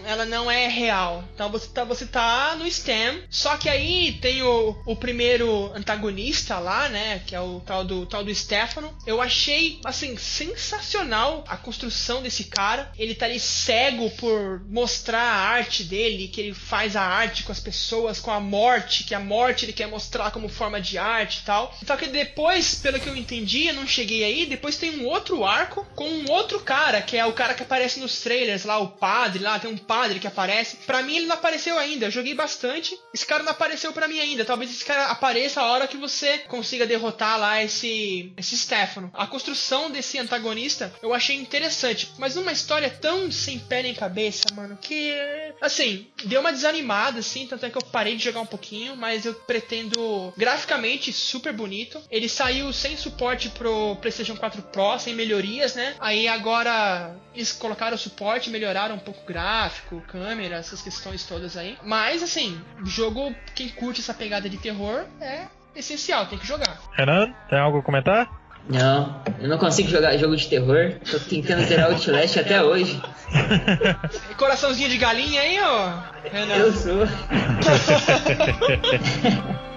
ela não é real. Então você tá, você tá no STEM, só que aí tem o, o primeiro antagonista lá, né? Que é o tal do, tal do Stefano. Eu achei, assim, sensacional a construção desse cara. Ele tá ali cego por mostrar a arte dele, que ele faz a arte com as pessoas, com a morte, que a morte ele quer mostrar como forma de arte e tal. Só que depois, pelo que eu entendi, eu não cheguei aí, depois tem um outro arco com um outro cara, que é o cara que nos trailers lá, o padre lá, tem um padre que aparece. Pra mim ele não apareceu ainda, eu joguei bastante, esse cara não apareceu pra mim ainda. Talvez esse cara apareça a hora que você consiga derrotar lá esse, esse Stefano. A construção desse antagonista eu achei interessante, mas numa história tão sem pé nem cabeça, mano, que assim, deu uma desanimada assim, tanto é que eu parei de jogar um pouquinho, mas eu pretendo graficamente super bonito. Ele saiu sem suporte pro PlayStation 4 Pro, sem melhorias, né? Aí agora colocaram o suporte, melhoraram um pouco o gráfico, câmera, essas questões todas aí. Mas assim, o jogo, quem curte essa pegada de terror, é essencial, tem que jogar. Renan, tem algo a comentar? Não, eu não consigo jogar jogo de terror. Tô tentando zerar o Outlast até hoje. [laughs] Coraçãozinho de galinha aí, ó. Renan. Eu sou. [laughs]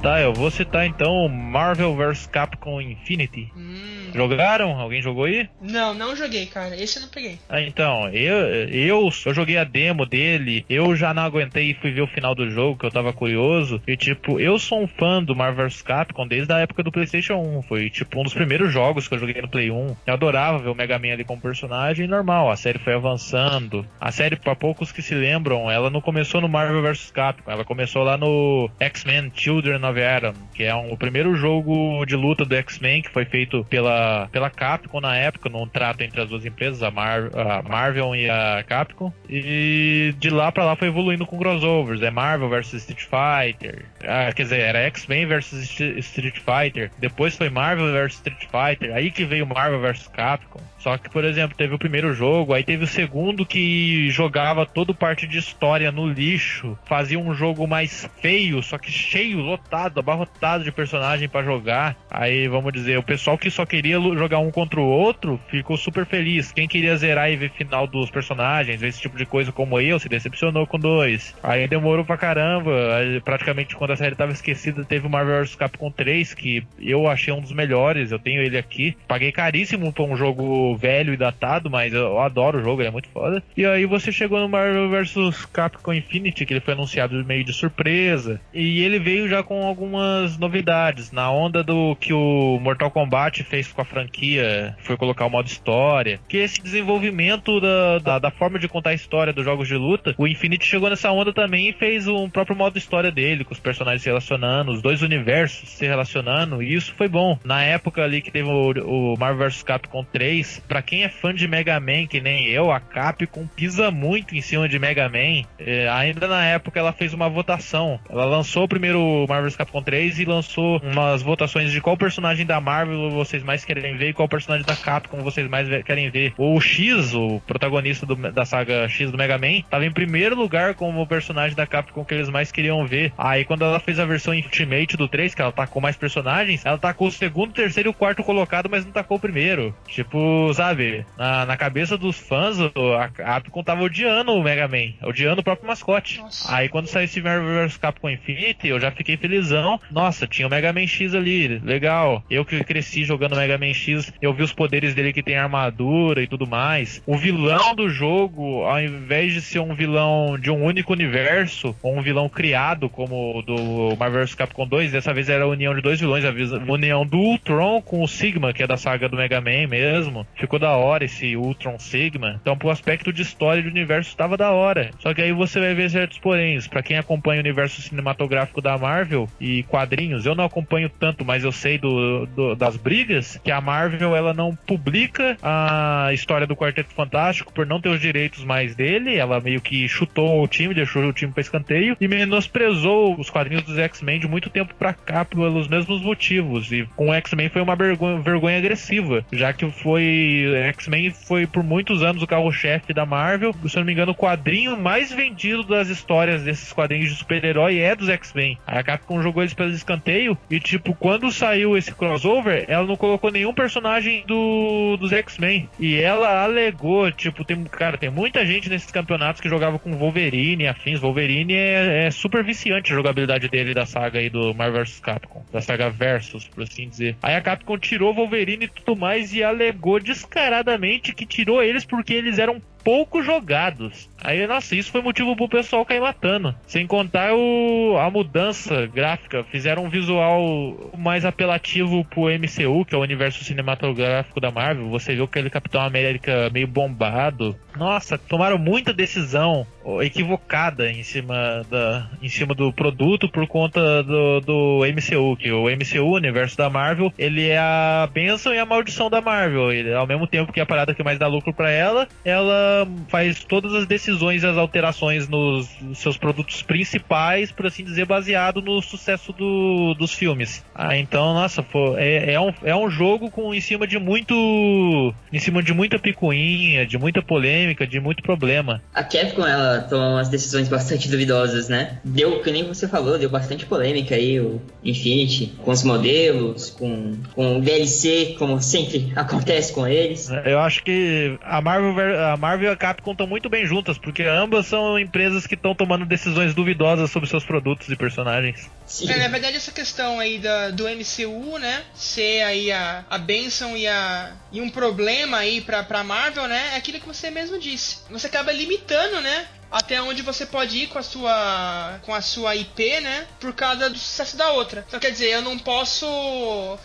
tá, eu vou citar então Marvel vs Capcom Infinity. Hum. Jogaram? Alguém jogou aí? Não, não joguei, cara. Esse eu não peguei. Ah, então, eu, eu, eu joguei a demo dele, eu já não aguentei e fui ver o final do jogo, que eu tava curioso. E tipo, eu sou um fã do Marvel vs Capcom desde a época do PlayStation 1. Foi tipo um dos primeiros jogos que eu joguei no Play 1. Eu adorava ver o Mega Man ali como personagem normal. A série foi avançando. A série, para poucos que se lembram, ela não começou no Marvel vs Capcom, ela começou lá no X-Men Children of Adam, que é um, o primeiro jogo de luta do X-Men que foi feito pela pela, Capcom na época, num trato entre as duas empresas, a, Mar, a Marvel e a Capcom. E de lá para lá foi evoluindo com crossovers. É Marvel versus Street Fighter. Ah, quer dizer, era X-Men versus Street Fighter. Depois foi Marvel versus Street Fighter. Aí que veio Marvel versus Capcom. Só que, por exemplo, teve o primeiro jogo, aí teve o segundo que jogava todo parte de história no lixo, fazia um jogo mais feio, só que cheio, lotado, abarrotado de personagem para jogar. Aí, vamos dizer, o pessoal que só queria jogar um contra o outro ficou super feliz. Quem queria zerar e ver final dos personagens, esse tipo de coisa como eu, se decepcionou com dois. Aí demorou pra caramba, aí, praticamente quando a série tava esquecida, teve o Marvel vs Capcom 3, que eu achei um dos melhores, eu tenho ele aqui. Paguei caríssimo pra um jogo velho e datado, mas eu adoro o jogo, ele é muito foda. E aí você chegou no Marvel vs Capcom Infinity, que ele foi anunciado meio de surpresa. E ele veio já com algumas novidades. Na onda do que o Mortal Kombat fez com a franquia, foi colocar o modo história. Que esse desenvolvimento da, da, da forma de contar a história dos jogos de luta, o Infinity chegou nessa onda também e fez um próprio modo história dele, com os personagens se relacionando, os dois universos se relacionando, e isso foi bom. Na época ali que teve o, o Marvel vs Capcom 3, para quem é fã de Mega Man, que nem eu, a Capcom pisa muito em cima de Mega Man. É, ainda na época ela fez uma votação. Ela lançou o primeiro Marvel Marvel vs Capcom 3 e lançou umas votações de qual personagem da Marvel vocês mais querem ver e qual personagem da Capcom vocês mais querem ver. O X, o protagonista do, da saga X do Mega Man, tava em primeiro lugar como o personagem da Capcom que eles mais queriam ver. Aí quando ela fez a versão Ultimate do 3, que ela tacou mais personagens, ela tacou o segundo, terceiro e o quarto colocado, mas não tacou o primeiro. Tipo, sabe, na, na cabeça dos fãs, a Capcom tava odiando o Mega Man, odiando o próprio mascote. Nossa. Aí quando saiu esse Marvel vs Capcom Infinity, eu já fiquei felizão. Nossa, tinha o Mega Man X ali, legal. Eu que cresci jogando Mega Man X, eu vi os poderes dele que tem armadura e tudo mais. O vilão do jogo, ao invés de ser um vilão de um único universo, ou um vilão criado como o do Marvel vs Capcom 2, dessa vez era a união de dois vilões, a união do Ultron com o Sigma, que é da saga do Mega Man mesmo. Ficou da hora esse Ultron Sigma. Então, pro aspecto de história do universo, estava da hora. Só que aí você vai ver certos poréns. Para quem acompanha o universo cinematográfico da Marvel e quadrinhos, eu não acompanho tanto, mas eu sei do, do, das brigas que a Marvel ela não publica a história do Quarteto Fantástico por não ter os direitos mais dele. Ela meio que chutou o time, deixou o time para escanteio e menosprezou os quadrinhos dos X-Men de muito tempo para cá pelos mesmos motivos. E com o X-Men foi uma vergonha, vergonha agressiva, já que foi X-Men foi por muitos anos o carro-chefe da Marvel. Se eu não me engano, o quadrinho mais vendido das histórias desses quadrinhos de super-herói é dos X-Men. A Capcom jogou eles pelo escanteio e, tipo, quando saiu esse crossover, ela não colocou nenhum personagem do, dos X-Men. E ela alegou, tipo, tem, cara, tem muita gente nesses campeonatos que jogava com Wolverine afins. Wolverine é, é super viciante a jogabilidade dele da saga aí do Marvel vs Capcom, da saga Versus, por assim dizer. Aí a Capcom tirou Wolverine e tudo mais e alegou descaradamente que tirou eles porque eles eram pouco jogados. Aí, nossa, isso foi motivo pro pessoal cair matando. Sem contar o, a mudança gráfica. Fizeram um visual mais apelativo pro MCU, que é o universo cinematográfico da Marvel. Você viu aquele Capitão América meio bombado. Nossa, tomaram muita decisão equivocada em cima, da, em cima do produto por conta do, do MCU, que o MCU, o universo da Marvel, ele é a bênção e a maldição da Marvel. Ele, ao mesmo tempo que a parada que mais dá lucro para ela, ela faz todas as decisões e as alterações nos, nos, seus produtos principais, por assim dizer, baseado no sucesso do, dos filmes. Ah, então, nossa, pô, é, é, um, é um jogo com em cima de muito. em cima de muita picuinha, de muita polêmica, de muito problema. A Capcom, ela tomou umas decisões bastante duvidosas, né? Deu, que nem você falou, deu bastante polêmica aí, o Infinity, com os modelos, com, com o DLC, como sempre [laughs] acontece com eles. Eu acho que a Marvel, a Marvel e a Capcom estão muito bem juntas, porque ambas são empresas que estão tomando decisões duvidosas sobre seus produtos e personagens. É, na verdade, essa questão aí da, do MCU, né? Ser aí a, a benção e, a, e um problema aí pra, pra Marvel, né? É aquilo que você mesmo disse. Você acaba limitando, né? até onde você pode ir com a sua com a sua IP, né? Por causa do sucesso da outra. Então quer dizer, eu não posso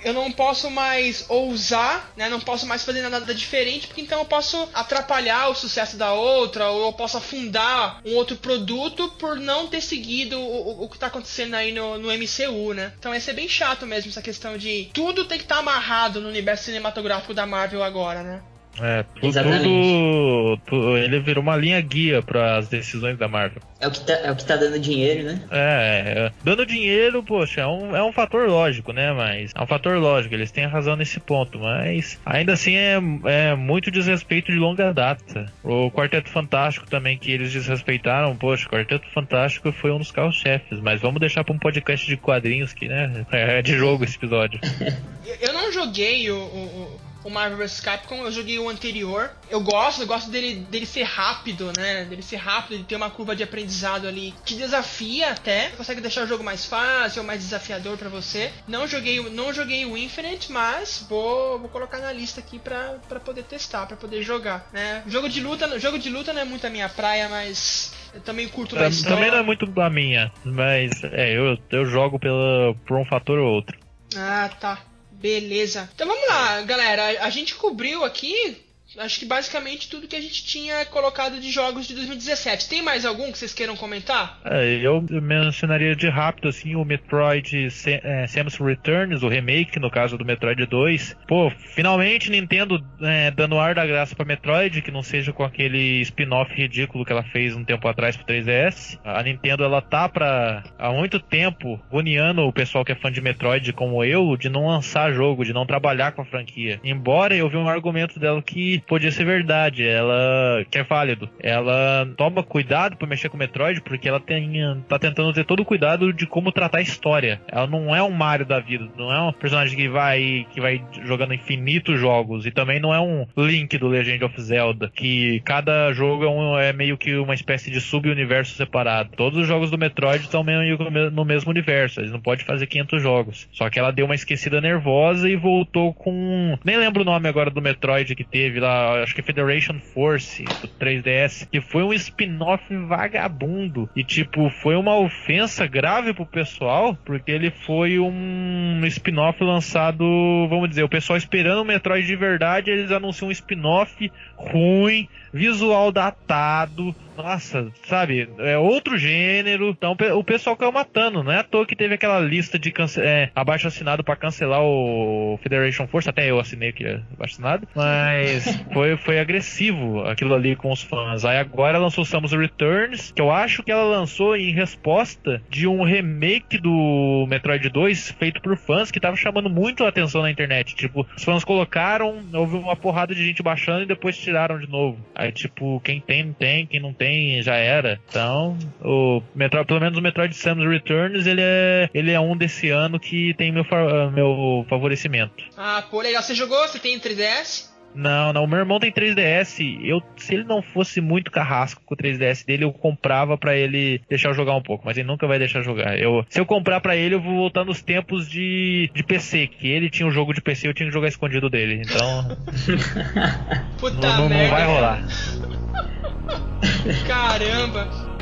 eu não posso mais ousar, né? Não posso mais fazer nada diferente, porque então eu posso atrapalhar o sucesso da outra ou eu posso afundar um outro produto por não ter seguido o, o que tá acontecendo aí no, no MCU, né? Então ia ser bem chato mesmo essa questão de tudo tem que estar tá amarrado no universo cinematográfico da Marvel agora, né? É, tu, tudo, tudo, Ele virou uma linha guia para as decisões da Marvel. É o, que tá, é o que tá dando dinheiro, né? É, é, dando dinheiro, poxa, é um, é um fator lógico, né? Mas é um fator lógico, eles têm razão nesse ponto, mas ainda assim é, é muito desrespeito de longa data. O Quarteto Fantástico também, que eles desrespeitaram, poxa, o Quarteto Fantástico foi um dos carros-chefes, mas vamos deixar para um podcast de quadrinhos que, né? [laughs] É de jogo esse episódio. [laughs] eu não joguei o, o o Marvel vs Capcom, eu joguei o anterior. Eu gosto, eu gosto dele, dele ser rápido, né? Dele ser rápido, ele ter uma curva de aprendizado ali que desafia até, consegue deixar o jogo mais fácil, mais desafiador para você. Não joguei, não joguei o Infinite, mas vou, vou colocar na lista aqui pra, pra poder testar, pra poder jogar, né? Jogo de luta, jogo de luta não é muito a minha praia, mas eu também curto da história. Também não é muito a minha, mas é, eu, eu jogo pela, por um fator ou outro. Ah, tá. Beleza. Então vamos lá, galera. A gente cobriu aqui acho que basicamente tudo que a gente tinha colocado de jogos de 2017. Tem mais algum que vocês queiram comentar? É, eu mencionaria de rápido assim o Metroid é, Samus Returns, o remake no caso do Metroid 2. Pô, finalmente Nintendo é, dando ar da graça para Metroid, que não seja com aquele spin-off ridículo que ela fez um tempo atrás pro 3DS. A Nintendo ela tá para há muito tempo uniando o pessoal que é fã de Metroid como eu de não lançar jogo, de não trabalhar com a franquia. Embora eu vi um argumento dela que podia ser verdade, ela que é válido. Ela toma cuidado para mexer com o Metroid porque ela tem, tá tentando ter todo o cuidado de como tratar a história. Ela não é um Mario da vida, não é um personagem que vai que vai jogando infinitos jogos e também não é um Link do Legend of Zelda, que cada jogo é, um, é meio que uma espécie de sub-universo separado. Todos os jogos do Metroid estão meio no mesmo universo, eles não podem fazer 500 jogos. Só que ela deu uma esquecida nervosa e voltou com nem lembro o nome agora do Metroid que teve lá, acho que Federation Force do 3DS, que foi um spin-off vagabundo. E tipo, foi uma ofensa grave pro pessoal, porque ele foi um spin-off lançado, vamos dizer, o pessoal esperando o Metroid de verdade, eles anunciam um spin-off ruim, visual datado, nossa, sabe, é outro gênero. Então o pessoal caiu matando. Não é à toa que teve aquela lista de cance é, abaixo assinado para cancelar o Federation Force. Até eu assinei aqui abaixo assinado. Mas [laughs] foi, foi agressivo aquilo ali com os fãs. Aí agora lançou Samus Returns, que eu acho que ela lançou em resposta de um remake do Metroid 2 feito por fãs que tava chamando muito a atenção na internet. Tipo, os fãs colocaram, houve uma porrada de gente baixando e depois tiraram de novo. Aí, tipo, quem tem, tem, quem não tem já era. Então, o Metroid, pelo menos o Metroid Samus Returns, ele é, ele é um desse ano que tem meu, meu favorecimento. Ah, pô, legal. Você jogou? Você tem 3DS? Não, não. Meu irmão tem 3DS. Eu, se ele não fosse muito carrasco com o 3DS dele, eu comprava para ele deixar eu jogar um pouco. Mas ele nunca vai deixar jogar. Eu, se eu comprar para ele, eu vou voltar nos tempos de, de PC. Que ele tinha um jogo de PC, eu tinha que jogar escondido dele. Então. [laughs] Puta não, merda. não vai rolar. [laughs] Caramba!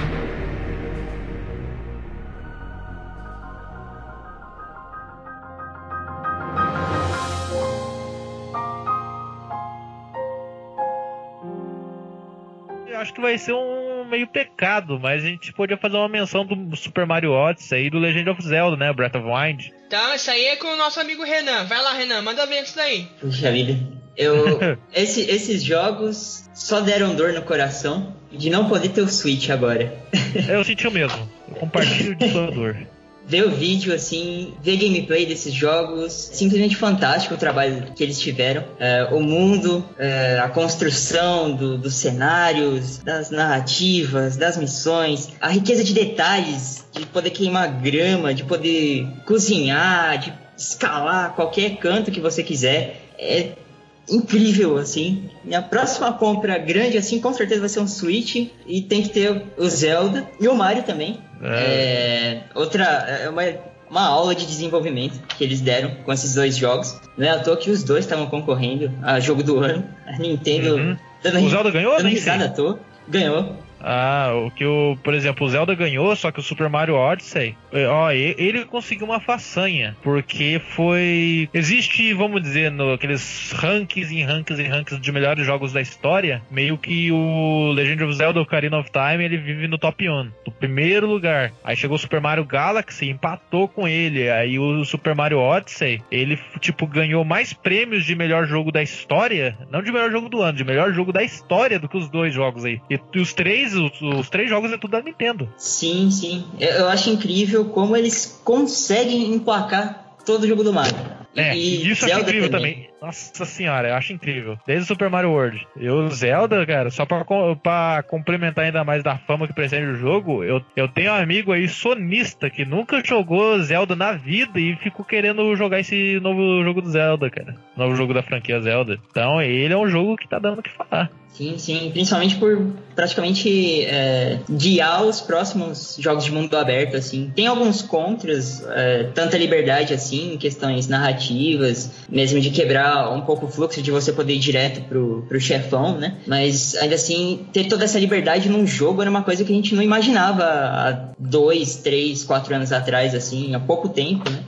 Acho que vai ser um meio pecado, mas a gente podia fazer uma menção do Super Mario Odyssey e do Legend of Zelda, né? Breath of Wild. Tá, isso aí é com o nosso amigo Renan. Vai lá, Renan, manda ver isso daí. Puxa vida. Eu, [laughs] esse, esses jogos só deram dor no coração de não poder ter o Switch agora. Eu senti o mesmo. Eu compartilho de sua [laughs] dor. Ver o vídeo, assim, ver gameplay desses jogos, simplesmente fantástico o trabalho que eles tiveram. É, o mundo, é, a construção do, dos cenários, das narrativas, das missões, a riqueza de detalhes, de poder queimar grama, de poder cozinhar, de escalar qualquer canto que você quiser. É incrível, assim. Minha próxima compra grande, assim, com certeza vai ser um Switch. E tem que ter o Zelda e o Mario também. É. É, outra, é uma, uma aula de desenvolvimento que eles deram com esses dois jogos. Não é à toa que os dois estavam concorrendo a jogo do ano. A Nintendo uhum. dando, o Zelda ganhou? Dando risada à toa. Ganhou. Ah, o que o, por exemplo, o Zelda ganhou, só que o Super Mario Odyssey, é, ó, ele conseguiu uma façanha, porque foi existe, vamos dizer, no, aqueles rankings em rankings em rankings de melhores jogos da história, meio que o Legend of Zelda Ocarina of Time, ele vive no top 1, no primeiro lugar. Aí chegou o Super Mario Galaxy, empatou com ele. Aí o Super Mario Odyssey, ele tipo ganhou mais prêmios de melhor jogo da história, não de melhor jogo do ano, de melhor jogo da história do que os dois jogos aí. E, e os três os, os, três jogos é tudo da Nintendo. Sim, sim. Eu, acho incrível como eles conseguem emplacar todo o jogo do Mario. É, e isso Zelda incrível também. também. Nossa senhora, eu acho incrível. Desde o Super Mario World. Eu, Zelda, cara, só pra, pra complementar ainda mais da fama que precede o jogo, eu, eu tenho um amigo aí sonista que nunca jogou Zelda na vida e ficou querendo jogar esse novo jogo do Zelda, cara. Novo jogo da franquia Zelda. Então, ele é um jogo que tá dando o que falar. Sim, sim. Principalmente por praticamente é, guiar os próximos jogos de mundo aberto, assim. Tem alguns contras, é, tanta liberdade, assim, questões narrativas, mesmo de quebrar um pouco o fluxo de você poder ir direto pro, pro chefão, né? Mas, ainda assim, ter toda essa liberdade num jogo era uma coisa que a gente não imaginava há dois, três, quatro anos atrás, assim, há pouco tempo, né?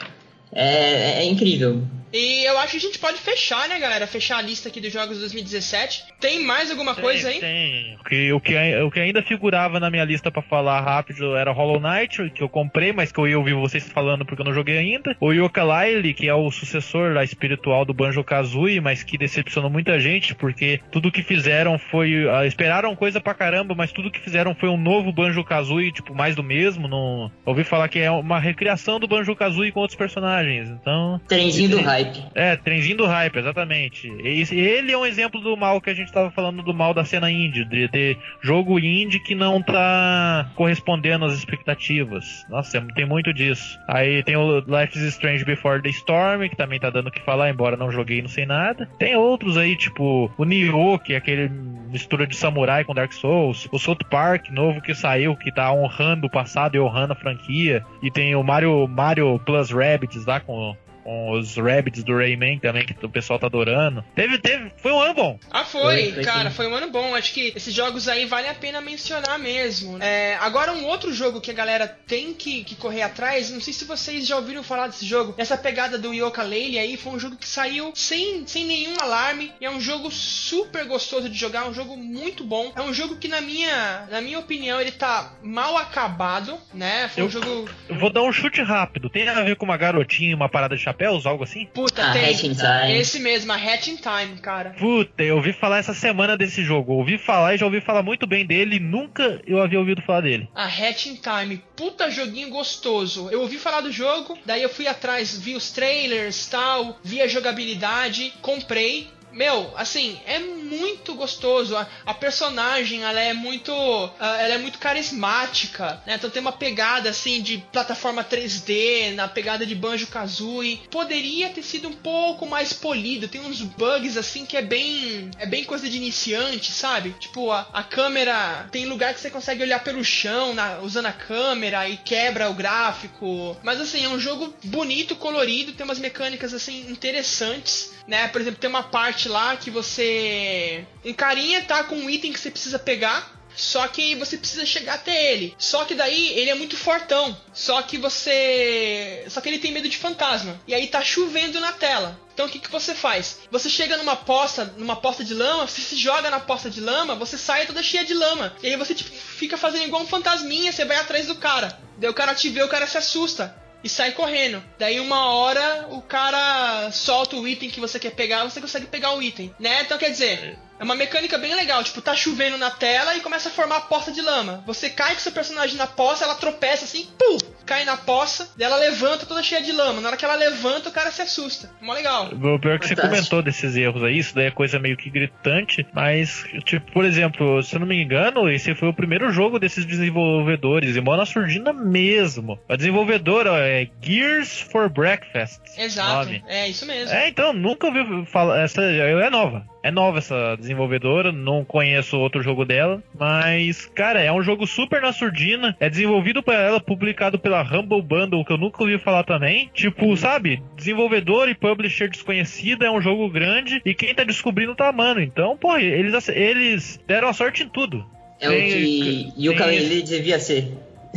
É, é incrível. E eu acho que a gente pode fechar, né, galera? Fechar a lista aqui dos jogos de 2017. Tem mais alguma Tem, coisa aí? Tem. O que, o, que, o que ainda figurava na minha lista pra falar rápido era Hollow Knight, que eu comprei, mas que eu ia ouvir vocês falando porque eu não joguei ainda. O Yooka-Laylee, que é o sucessor lá, espiritual do Banjo-Kazooie, mas que decepcionou muita gente, porque tudo que fizeram foi... ah, esperaram coisa pra caramba, mas tudo que fizeram foi um novo Banjo-Kazooie, tipo, mais do mesmo. Não... Ouvi falar que é uma recriação do Banjo-Kazooie com outros personagens, então... Trenzinho do hype. É, trenzinho do hype, exatamente. Ele é um exemplo do mal que a gente tava falando do mal da cena indie, de ter jogo indie que não tá correspondendo às expectativas. Nossa, tem muito disso. Aí tem o Life is Strange Before the Storm, que também tá dando o que falar, embora não joguei não sei nada. Tem outros aí, tipo o Nioh, que é aquele mistura de samurai com Dark Souls. O South Park, novo que saiu, que tá honrando o passado e honrando a franquia. E tem o Mario, Mario Plus Rabbids lá com com os Rabbids do Rayman também, que o pessoal tá adorando. Teve, teve, foi um ano bom. Ah, foi, Foi, foi cara, sim. foi um ano bom. Acho que esses jogos aí vale a pena mencionar mesmo. É, agora, um outro jogo que a galera tem que, que correr atrás, não sei se vocês já ouviram falar desse jogo. Essa pegada do Yoka Laylee aí foi um jogo que saiu sem, sem nenhum alarme. E é um jogo super gostoso de jogar, um jogo muito bom. É um jogo que, na minha, na minha opinião, ele tá mal acabado, né? Foi um Eu- jogo. Eu vou dar um chute rápido. Tem a ver com uma garotinha e uma parada de chapéus, algo assim? Puta, Ah, tem. Hatch in Time. Esse mesmo, a Hatch in Time, cara. Puta, eu ouvi falar essa semana desse jogo. Ouvi falar e já ouvi falar muito bem dele. Nunca eu havia ouvido falar dele. A Hatch in Time, puta joguinho gostoso. Eu ouvi falar do jogo, daí eu fui atrás, vi os trailers tal, vi a jogabilidade, comprei. Meu, assim, é muito gostoso. A, a personagem, ela é muito. ah, ela é muito carismática, né? Então tem uma pegada assim de plataforma 3D, na pegada de Banjo Kazooie. Poderia ter sido um pouco mais polido. Tem uns bugs assim que é bem. É bem coisa de iniciante, sabe? Tipo, a, a câmera. Tem lugar que você consegue olhar pelo chão na- usando a câmera e quebra o gráfico. Mas assim, é um jogo bonito, colorido, tem umas mecânicas assim interessantes, né? Por exemplo, tem uma parte lá que você. Um carinha tá com um item que você precisa pegar. Só que você precisa chegar até ele. Só que daí ele é muito fortão. Só que você. Só que ele tem medo de fantasma. E aí tá chovendo na tela. Então o que, que você faz? Você chega numa poça, numa poça de lama, você se joga na poça de lama, você sai toda cheia de lama. E aí você tipo, fica fazendo igual um fantasminha, você vai atrás do cara. Daí o cara te vê, o cara se assusta e sai correndo. Daí uma hora o cara solta o item que você quer pegar, você consegue pegar o item, né? Então quer dizer, é uma mecânica bem legal, tipo, tá chovendo na tela e começa a formar a poça de lama. Você cai com seu personagem na poça, ela tropeça assim, pum, cai na poça, ela levanta toda cheia de lama. Na hora que ela levanta, o cara se assusta. Mó legal. O pior é que você Fantástico. comentou desses erros aí, isso daí é coisa meio que gritante, mas, tipo, por exemplo, se eu não me engano, esse foi o primeiro jogo desses desenvolvedores, e mó na surdina mesmo. A desenvolvedora é Gears for Breakfast. Exato. nome. É isso mesmo. É, então, nunca ouvi falar. Essa é nova. É nova essa desenvolvedora, não conheço outro jogo dela, mas, cara, é um jogo super na surdina, é desenvolvido por ela, publicado pela Humble Bundle, que eu nunca ouvi falar também. Tipo, sabe, desenvolvedor e publisher desconhecida, é um jogo grande, e quem tá descobrindo tá amando. Então, pô, eles, eles deram a sorte em tudo. É Tem- o que Yuka Laylee devia ser.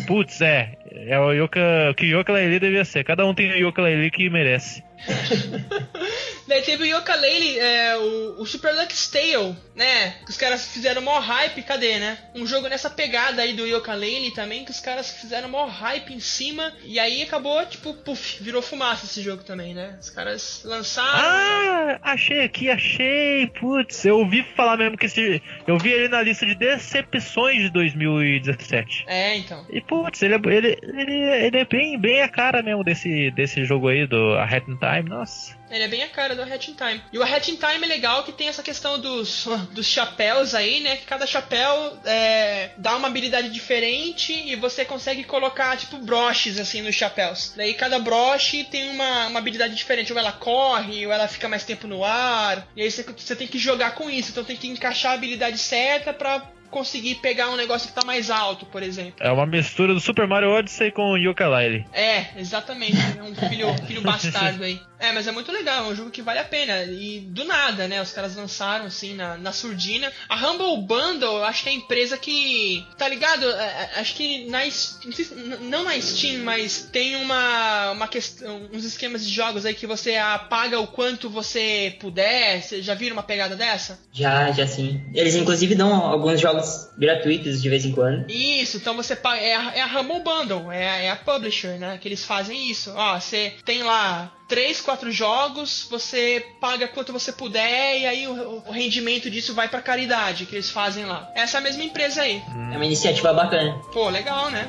Putz, é. É o, Yoka, que Yoka Laylee devia ser. Cada um tem o Yoka Laylee que merece. [laughs] Daí teve o Yoka Laylee, é, o, o Super Lux Tale, né? Que os caras fizeram mó hype, cadê, né? Um jogo nessa pegada aí do Yoka Laylee também, que os caras fizeram mó hype em cima. E aí acabou, tipo, puf, virou fumaça esse jogo também, né? Os caras lançaram. Ah, achei aqui, achei. Putz, eu ouvi falar mesmo que esse. Eu vi ele na lista de decepções de 2017. É, então. E putz, ele é, ele, ele, ele é bem, bem a cara mesmo desse, desse jogo aí, do A Hat in Time, nossa. Ele é bem a cara do Hatch in Time. E o Hatch in Time é legal que tem essa questão dos, [laughs] dos chapéus aí, né? Que cada chapéu é, dá uma habilidade diferente e você consegue colocar, tipo, broches, assim, nos chapéus. Daí cada broche tem uma, uma habilidade diferente. Ou ela corre, ou ela fica mais tempo no ar. E aí você, você tem que jogar com isso. Então tem que encaixar a habilidade certa pra conseguir pegar um negócio que tá mais alto, por exemplo. É uma mistura do Super Mario Odyssey com o Yooka-Laylee. É, exatamente. É um filho, filho bastardo aí. É, mas é muito legal, é um jogo que vale a pena. E do nada, né? Os caras lançaram assim na, na surdina. A Humble Bundle, acho que é a empresa que. Tá ligado? É, é acho que na. Não na Steam, mas tem uma, uma questão. uns esquemas de jogos aí que você apaga o quanto você puder. Você já viram uma pegada dessa? Já, já sim. Eles inclusive dão alguns jogos gratuitos de vez em quando. Isso, então você paga. É a, é a Humble Bundle, é a, é a publisher, né? Que eles fazem isso. Ó, você tem lá três, quatro jogos, você paga quanto você puder e aí o, o rendimento disso vai para caridade que eles fazem lá. Essa é a mesma empresa aí. É uma iniciativa bacana. Pô, legal, né?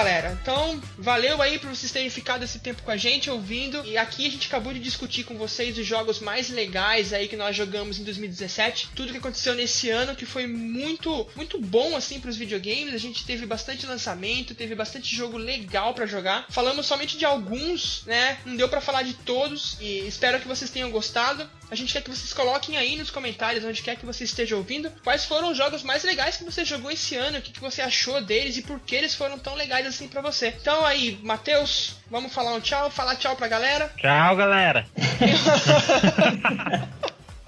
Galera. Então, valeu aí por vocês terem ficado esse tempo com a gente, ouvindo. E aqui a gente acabou de discutir com vocês os jogos mais legais aí que nós jogamos em 2017. Tudo que aconteceu nesse ano, que foi muito, muito bom, assim, pros videogames. A gente teve bastante lançamento, teve bastante jogo legal para jogar. Falamos somente de alguns, né? Não deu para falar de todos. E espero que vocês tenham gostado. A gente quer que vocês coloquem aí nos comentários, onde quer que você esteja ouvindo, quais foram os jogos mais legais que você jogou esse ano, o que, que você achou deles e por que eles foram tão legais assim para você. Então aí, Matheus, vamos falar um tchau, falar tchau pra galera. Tchau, galera. [laughs]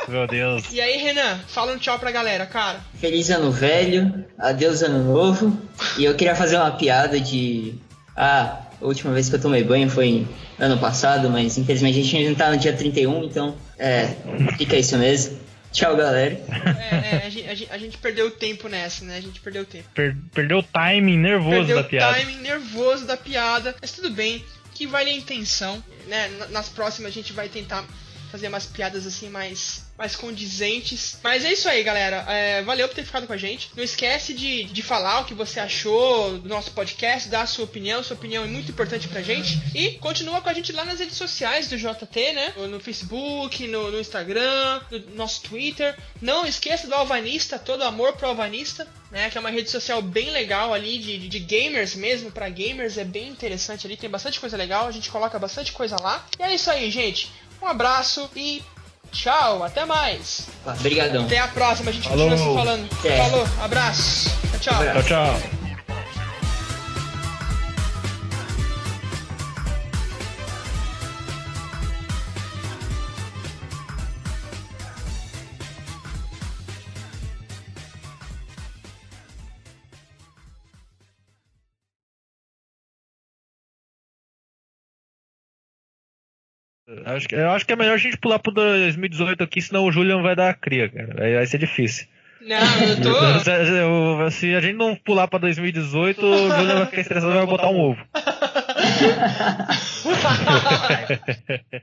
Meu Deus. E aí, Renan, fala um tchau pra galera, cara. Feliz ano velho, adeus ano novo. E eu queria fazer uma piada de. Ah, a última vez que eu tomei banho foi ano passado, mas infelizmente a gente não tá no dia 31, então é, fica isso mesmo. Tchau, galera. É, é a, gente, a, gente, perdeu o tempo nessa, né? A gente perdeu o tempo. Per, perdeu o timing nervoso perdeu da piada. Perdeu o timing nervoso da piada. Mas tudo bem, que vale a intenção, né? Nas próximas a gente vai tentar fazer umas piadas assim mais mais condizentes. Mas é isso aí, galera. É, valeu por ter ficado com a gente. Não esquece de, de falar o que você achou do nosso podcast, dar a sua opinião. Sua opinião é muito importante pra gente. E continua com a gente lá nas redes sociais do JT, né? No Facebook, no, no Instagram, no nosso Twitter. Não esqueça do Alvanista, todo amor pro Alvanista. Né, que é uma rede social bem legal ali de, de gamers mesmo, para gamers é bem interessante ali, tem bastante coisa legal, a gente coloca bastante coisa lá. E é isso aí, gente. Um abraço e Tchau, até mais. Obrigadão. Até a próxima, a gente Falou. continua se falando. É. Falou, abraço. Tchau, tchau. Tchau, tchau. Acho que, eu acho que é melhor a gente pular pro 2018 aqui, senão o Julian vai dar a cria, cara. Aí vai ser difícil. Não, eu tô. [laughs] Se a gente não pular pra 2018, o Julian vai ficar estressado e vai botar um ovo. [laughs] [laughs]